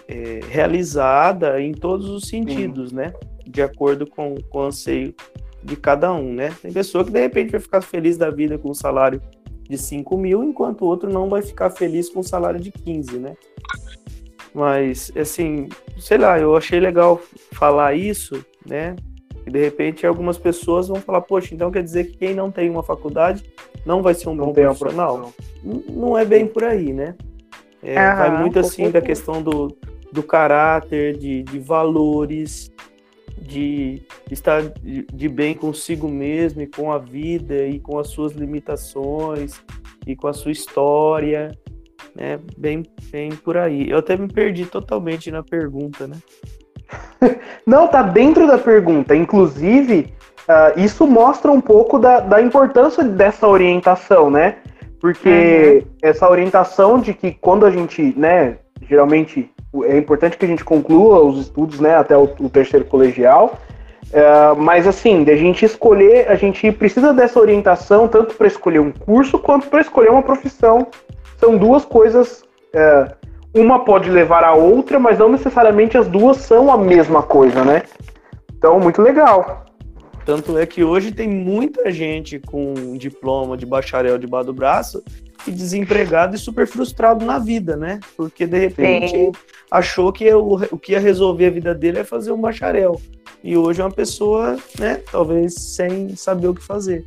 é, realizada em todos os sentidos, né? de acordo com, com o anseio de cada um, né? Tem pessoa que de repente vai ficar feliz da vida com um salário de 5 mil, enquanto o outro não vai ficar feliz com um salário de 15, né? Mas, assim, sei lá, eu achei legal falar isso, né? E de repente algumas pessoas vão falar, poxa, então quer dizer que quem não tem uma faculdade não vai ser um não bom profissional? Não é bem por aí, né? É, vai muito assim da questão do, do caráter, de, de valores, de estar de bem consigo mesmo e com a vida e com as suas limitações e com a sua história, né? Bem, bem por aí. Eu até me perdi totalmente na pergunta, né? Não, tá dentro da pergunta. Inclusive, uh, isso mostra um pouco da, da importância dessa orientação, né? Porque uhum. essa orientação de que quando a gente, né, geralmente é importante que a gente conclua os estudos né, até o, o terceiro colegial. É, mas assim, a gente escolher, a gente precisa dessa orientação tanto para escolher um curso quanto para escolher uma profissão. São duas coisas, é, uma pode levar a outra, mas não necessariamente as duas são a mesma coisa, né? Então, muito legal. Tanto é que hoje tem muita gente com diploma de bacharel debaixo do braço e desempregado e super frustrado na vida, né? Porque de repente Sim. achou que o, o que ia resolver a vida dele é fazer um bacharel. E hoje é uma pessoa, né, talvez sem saber o que fazer.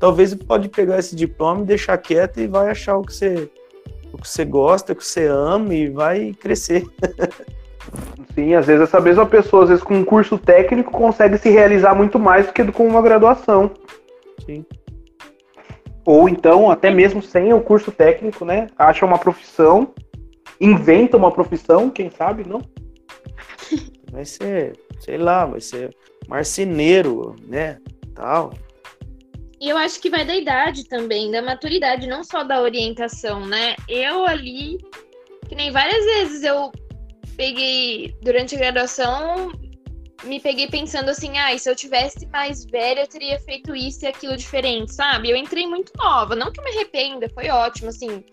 Talvez pode pegar esse diploma e deixar quieto e vai achar o que você, o que você gosta, o que você ama e vai crescer. Sim, às vezes essa mesma pessoa, às vezes com um curso técnico, consegue se realizar muito mais do que com uma graduação. Sim. Ou então, até mesmo sem o curso técnico, né? Acha uma profissão, inventa uma profissão, quem sabe, não? Vai ser, sei lá, vai ser marceneiro, né? Tal. E eu acho que vai da idade também, da maturidade, não só da orientação, né? Eu ali, que nem várias vezes eu peguei, durante a graduação, me peguei pensando assim, ah, se eu tivesse mais velha, eu teria feito isso e aquilo diferente, sabe? Eu entrei muito nova, não que eu me arrependa, foi ótimo, assim,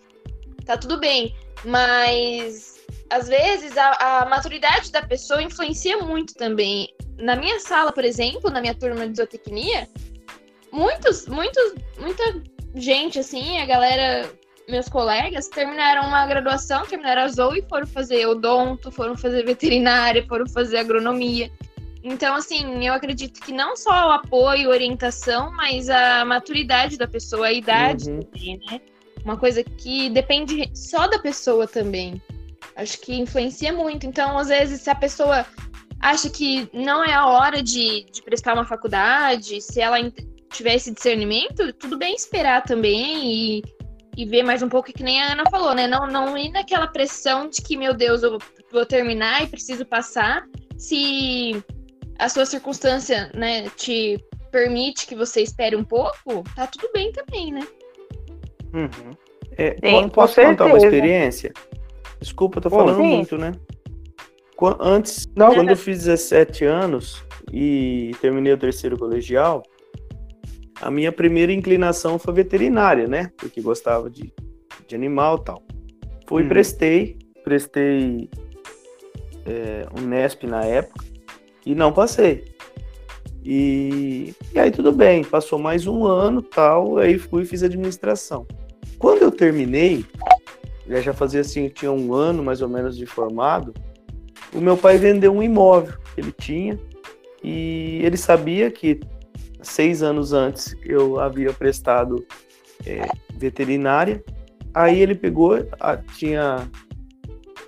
tá tudo bem, mas às vezes a, a maturidade da pessoa influencia muito também. Na minha sala, por exemplo, na minha turma de zootecnia, muitos, muitos, muita gente, assim, a galera meus colegas terminaram uma graduação, terminaram a ZOE e foram fazer odonto, foram fazer veterinária, foram fazer agronomia. Então, assim, eu acredito que não só o apoio, orientação, mas a maturidade da pessoa, a idade Uhum. também, né? Uma coisa que depende só da pessoa também. Acho que influencia muito. Então, às vezes, se a pessoa acha que não é a hora de, de prestar uma faculdade, se ela tiver esse discernimento, tudo bem esperar também e, e ver mais um pouco, que nem a Ana falou, né? Não, não ir naquela pressão de que, meu Deus, eu vou terminar e preciso passar. Se a sua circunstância, né, te permite que você espere um pouco, tá tudo bem também, né? Uhum. É, Sim, posso contar uma experiência? Desculpa, eu tô falando sim. muito, né? Antes, Não, quando eu fiz 17 anos e terminei o terceiro colegial, a minha primeira inclinação foi veterinária, né? Porque gostava de, de animal e tal. Fui, Uhum. prestei, prestei é, um Nesp na época e não passei. E, e aí tudo bem, passou mais um ano tal, aí fui e fiz administração. Quando eu terminei, já já fazia assim, tinha um ano mais ou menos de formado, o meu pai vendeu um imóvel que ele tinha e ele sabia que seis anos antes eu havia prestado é, veterinária. Aí ele pegou, a- tinha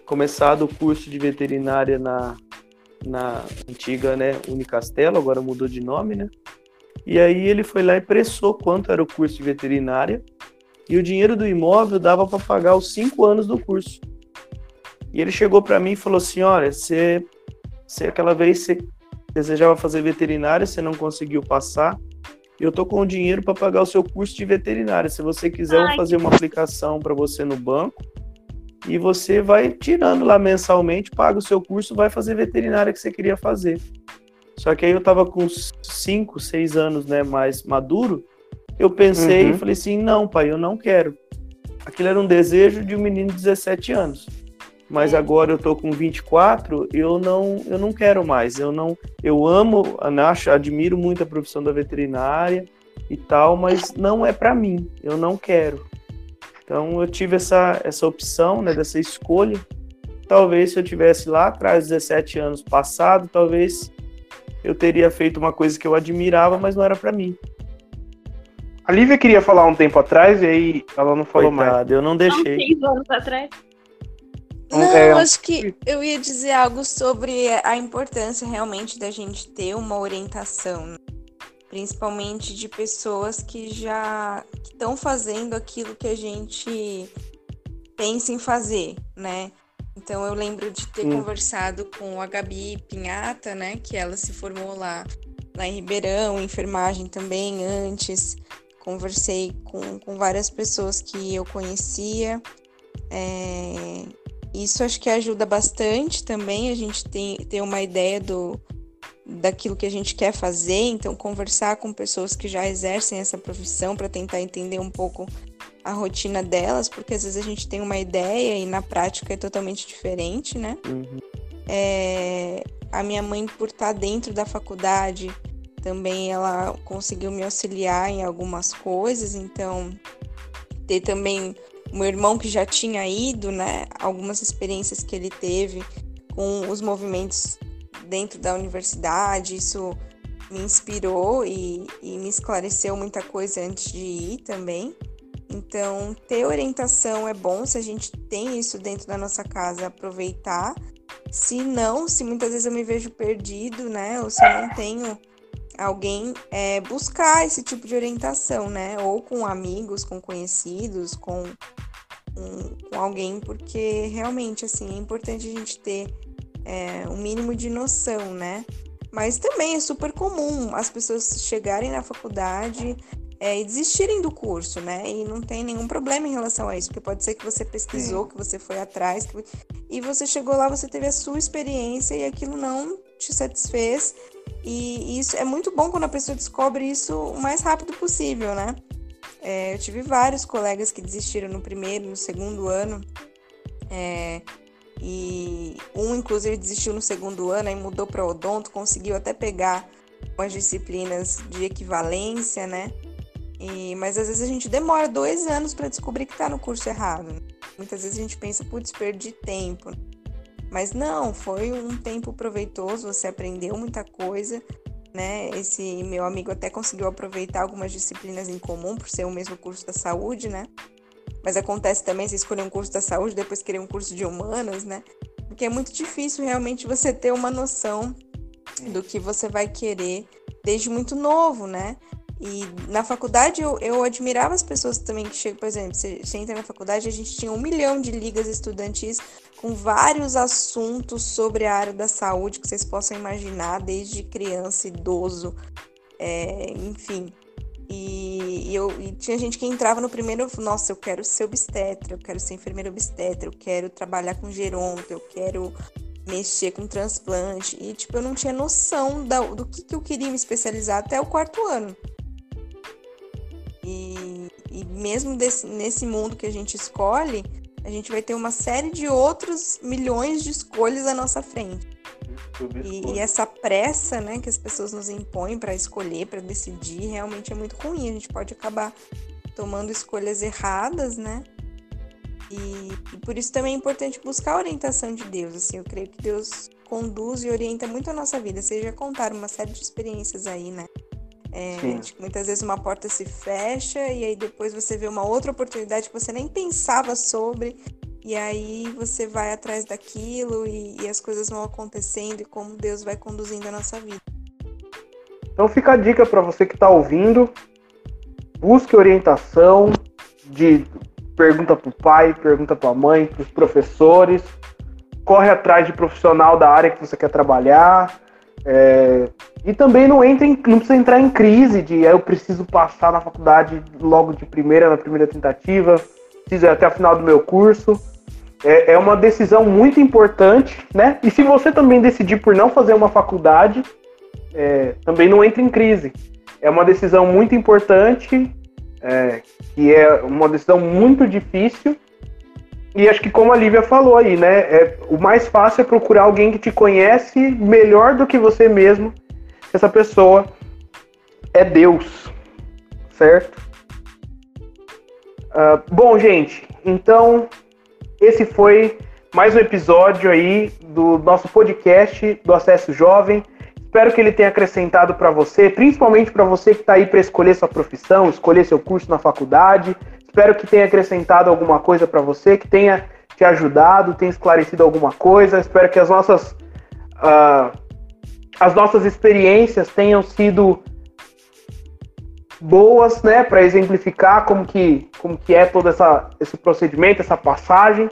começado o curso de veterinária na, na antiga né, Unicastelo, agora mudou de nome, né? E aí ele foi lá e pressou quanto era o curso de veterinária e o dinheiro do imóvel dava para pagar os cinco anos do curso. E ele chegou para mim e falou assim: Olha, você, você aquela vez você desejava fazer veterinária, você não conseguiu passar. e Eu tô com o dinheiro para pagar o seu curso de veterinária. Se você quiser, eu vou Ai, fazer uma aplicação para você no banco e você vai tirando lá mensalmente, paga o seu curso, vai fazer veterinária que você queria fazer. Só que aí eu tava com 5, 6 anos, né, mais maduro. Eu pensei Uhum. e falei assim: "Não, pai, eu não quero". Aquilo era um desejo de um menino de 17 anos. Mas agora eu tô com 24, eu não, eu não quero mais. Eu não, eu amo, acho, admiro muito a profissão da veterinária e tal, mas não é para mim. Eu não quero. Então eu tive essa essa opção, né, dessa escolha. Talvez se eu tivesse lá atrás 17 anos passado, talvez eu teria feito uma coisa que eu admirava, mas não era para mim. A Lívia queria falar um tempo atrás e aí ela não falou mais. Coitada, eu não Há uns deixei. seis anos atrás. Não, Não, é, acho que eu ia dizer algo sobre a importância realmente da gente ter uma orientação, né? principalmente de pessoas que já estão fazendo aquilo que a gente pensa em fazer, né? Então eu lembro de ter Hum. conversado com a Gabi Pinhata, né? Que ela se formou lá, lá em Ribeirão, enfermagem também antes. Conversei com, com várias pessoas que eu conhecia. É, isso acho que ajuda bastante também a gente tem, ter uma ideia do, daquilo que a gente quer fazer, então conversar com pessoas que já exercem essa profissão para tentar entender um pouco a rotina delas, porque às vezes a gente tem uma ideia e na prática é totalmente diferente, né? Uhum. É, a minha mãe, por estar dentro da faculdade, também ela conseguiu me auxiliar em algumas coisas, então ter também meu irmão que já tinha ido, né? Algumas experiências que ele teve com os movimentos dentro da universidade, isso me inspirou e, e me esclareceu muita coisa antes de ir também. Então, ter orientação é bom se a gente tem isso dentro da nossa casa, aproveitar. Se não, se muitas vezes eu me vejo perdido, né? Ou se eu não tenho alguém, é, buscar esse tipo de orientação, né? Ou com amigos, com conhecidos, com, com, com alguém, porque realmente, assim, é importante a gente ter é, um mínimo de noção, né? Mas também é super comum as pessoas chegarem na faculdade é, e desistirem do curso, né? E não tem nenhum problema em relação a isso, porque pode ser que você pesquisou, que você foi atrás, que... e você chegou lá, você teve a sua experiência e aquilo não te satisfez. E isso é muito bom quando a pessoa descobre isso o mais rápido possível, né? É, eu tive vários colegas que desistiram no primeiro, no segundo ano. É, e um, inclusive, desistiu no segundo ano e mudou para odonto, conseguiu até pegar umas disciplinas de equivalência, né? E, mas às vezes a gente demora dois anos para descobrir que está no curso errado. Muitas vezes a gente pensa, putz, perdi tempo. Mas não, foi um tempo proveitoso, você aprendeu muita coisa, né? Esse meu amigo até conseguiu aproveitar algumas disciplinas em comum por ser o mesmo curso da saúde, né? Mas acontece também você escolher um curso da saúde, depois querer um curso de humanas, né? Porque é muito difícil realmente você ter uma noção do que você vai querer desde muito novo, né? E na faculdade eu, eu admirava as pessoas também que chegam, por exemplo, você, você entra na faculdade, a gente tinha um milhão de ligas estudantis com vários assuntos sobre a área da saúde que vocês possam imaginar, desde criança, idoso, é, enfim. E, e, eu, e tinha gente que entrava no primeiro, nossa, eu quero ser obstetra, eu quero ser enfermeira obstetra, eu quero trabalhar com geronto, eu quero mexer com transplante. E, tipo, eu não tinha noção da, do que, que eu queria me especializar até o quarto ano. E, mesmo desse, nesse mundo que a gente escolhe, a gente vai ter uma série de outros milhões de escolhas à nossa frente. E, e, essa pressa, né, que as pessoas nos impõem para escolher, para decidir, realmente é muito ruim. A gente pode acabar tomando escolhas erradas, né? E, e, por isso também é importante buscar a orientação de Deus. Assim, eu creio que Deus conduz e orienta muito a nossa vida. Vocês já contaram uma série de experiências aí, né? É, muitas vezes uma porta se fecha e aí depois você vê uma outra oportunidade que você nem pensava sobre e aí você vai atrás daquilo e, e as coisas vão acontecendo e como Deus vai conduzindo a nossa vida. Então fica a dica para você que está ouvindo, busque orientação de pergunta para o pai, pergunta para a mãe, para os professores, corre atrás de profissional da área que você quer trabalhar, é, e também não, entra em, não precisa entrar em crise de ah, eu preciso passar na faculdade logo de primeira, na primeira tentativa, preciso ir até o final do meu curso. É, é uma decisão muito importante, né? E se você também decidir por não fazer uma faculdade, é, também não entra em crise. É uma decisão muito importante, é, que é uma decisão muito difícil, e acho que como a Lívia falou aí, né? É, o mais fácil é procurar alguém que te conhece melhor do que você mesmo. Essa pessoa é Deus, certo? Uh, bom, gente, então esse foi mais um episódio aí do nosso podcast do Acesso Jovem. Espero que ele tenha acrescentado para você, principalmente para você que está aí para escolher sua profissão, escolher seu curso na faculdade, Espero que tenha acrescentado alguma coisa para você, que tenha te ajudado, tenha esclarecido alguma coisa. Espero que as nossas, uh, as nossas experiências tenham sido boas, né, para exemplificar como que, como que é todo essa, esse procedimento, essa passagem.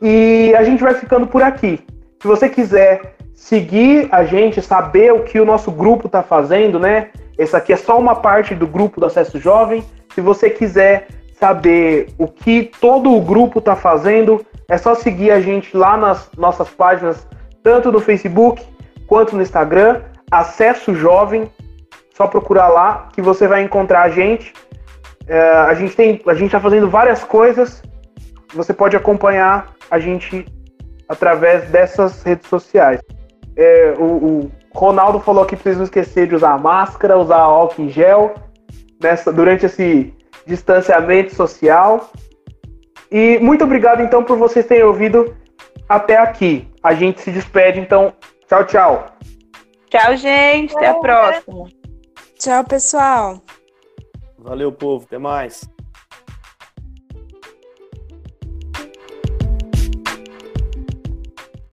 E a gente vai ficando por aqui. Se você quiser seguir a gente, saber o que o nosso grupo está fazendo, né? Essa aqui é só uma parte do grupo do Acesso Jovem. Se você quiser saber o que todo o grupo está fazendo, é só seguir a gente lá nas nossas páginas, tanto no Facebook quanto no Instagram, Acesso Jovem. Só procurar lá que você vai encontrar a gente. É, a gente tem, a gente está fazendo várias coisas. Você pode acompanhar a gente através dessas redes sociais. É, o, o Ronaldo falou que precisa esquecer de usar máscara, usar álcool em gel nessa, durante esse distanciamento social. E muito obrigado, então, por vocês terem ouvido até aqui. A gente se despede, então. Tchau, tchau. Tchau, gente. Até a próxima. Tchau, pessoal. Valeu, povo. Até mais.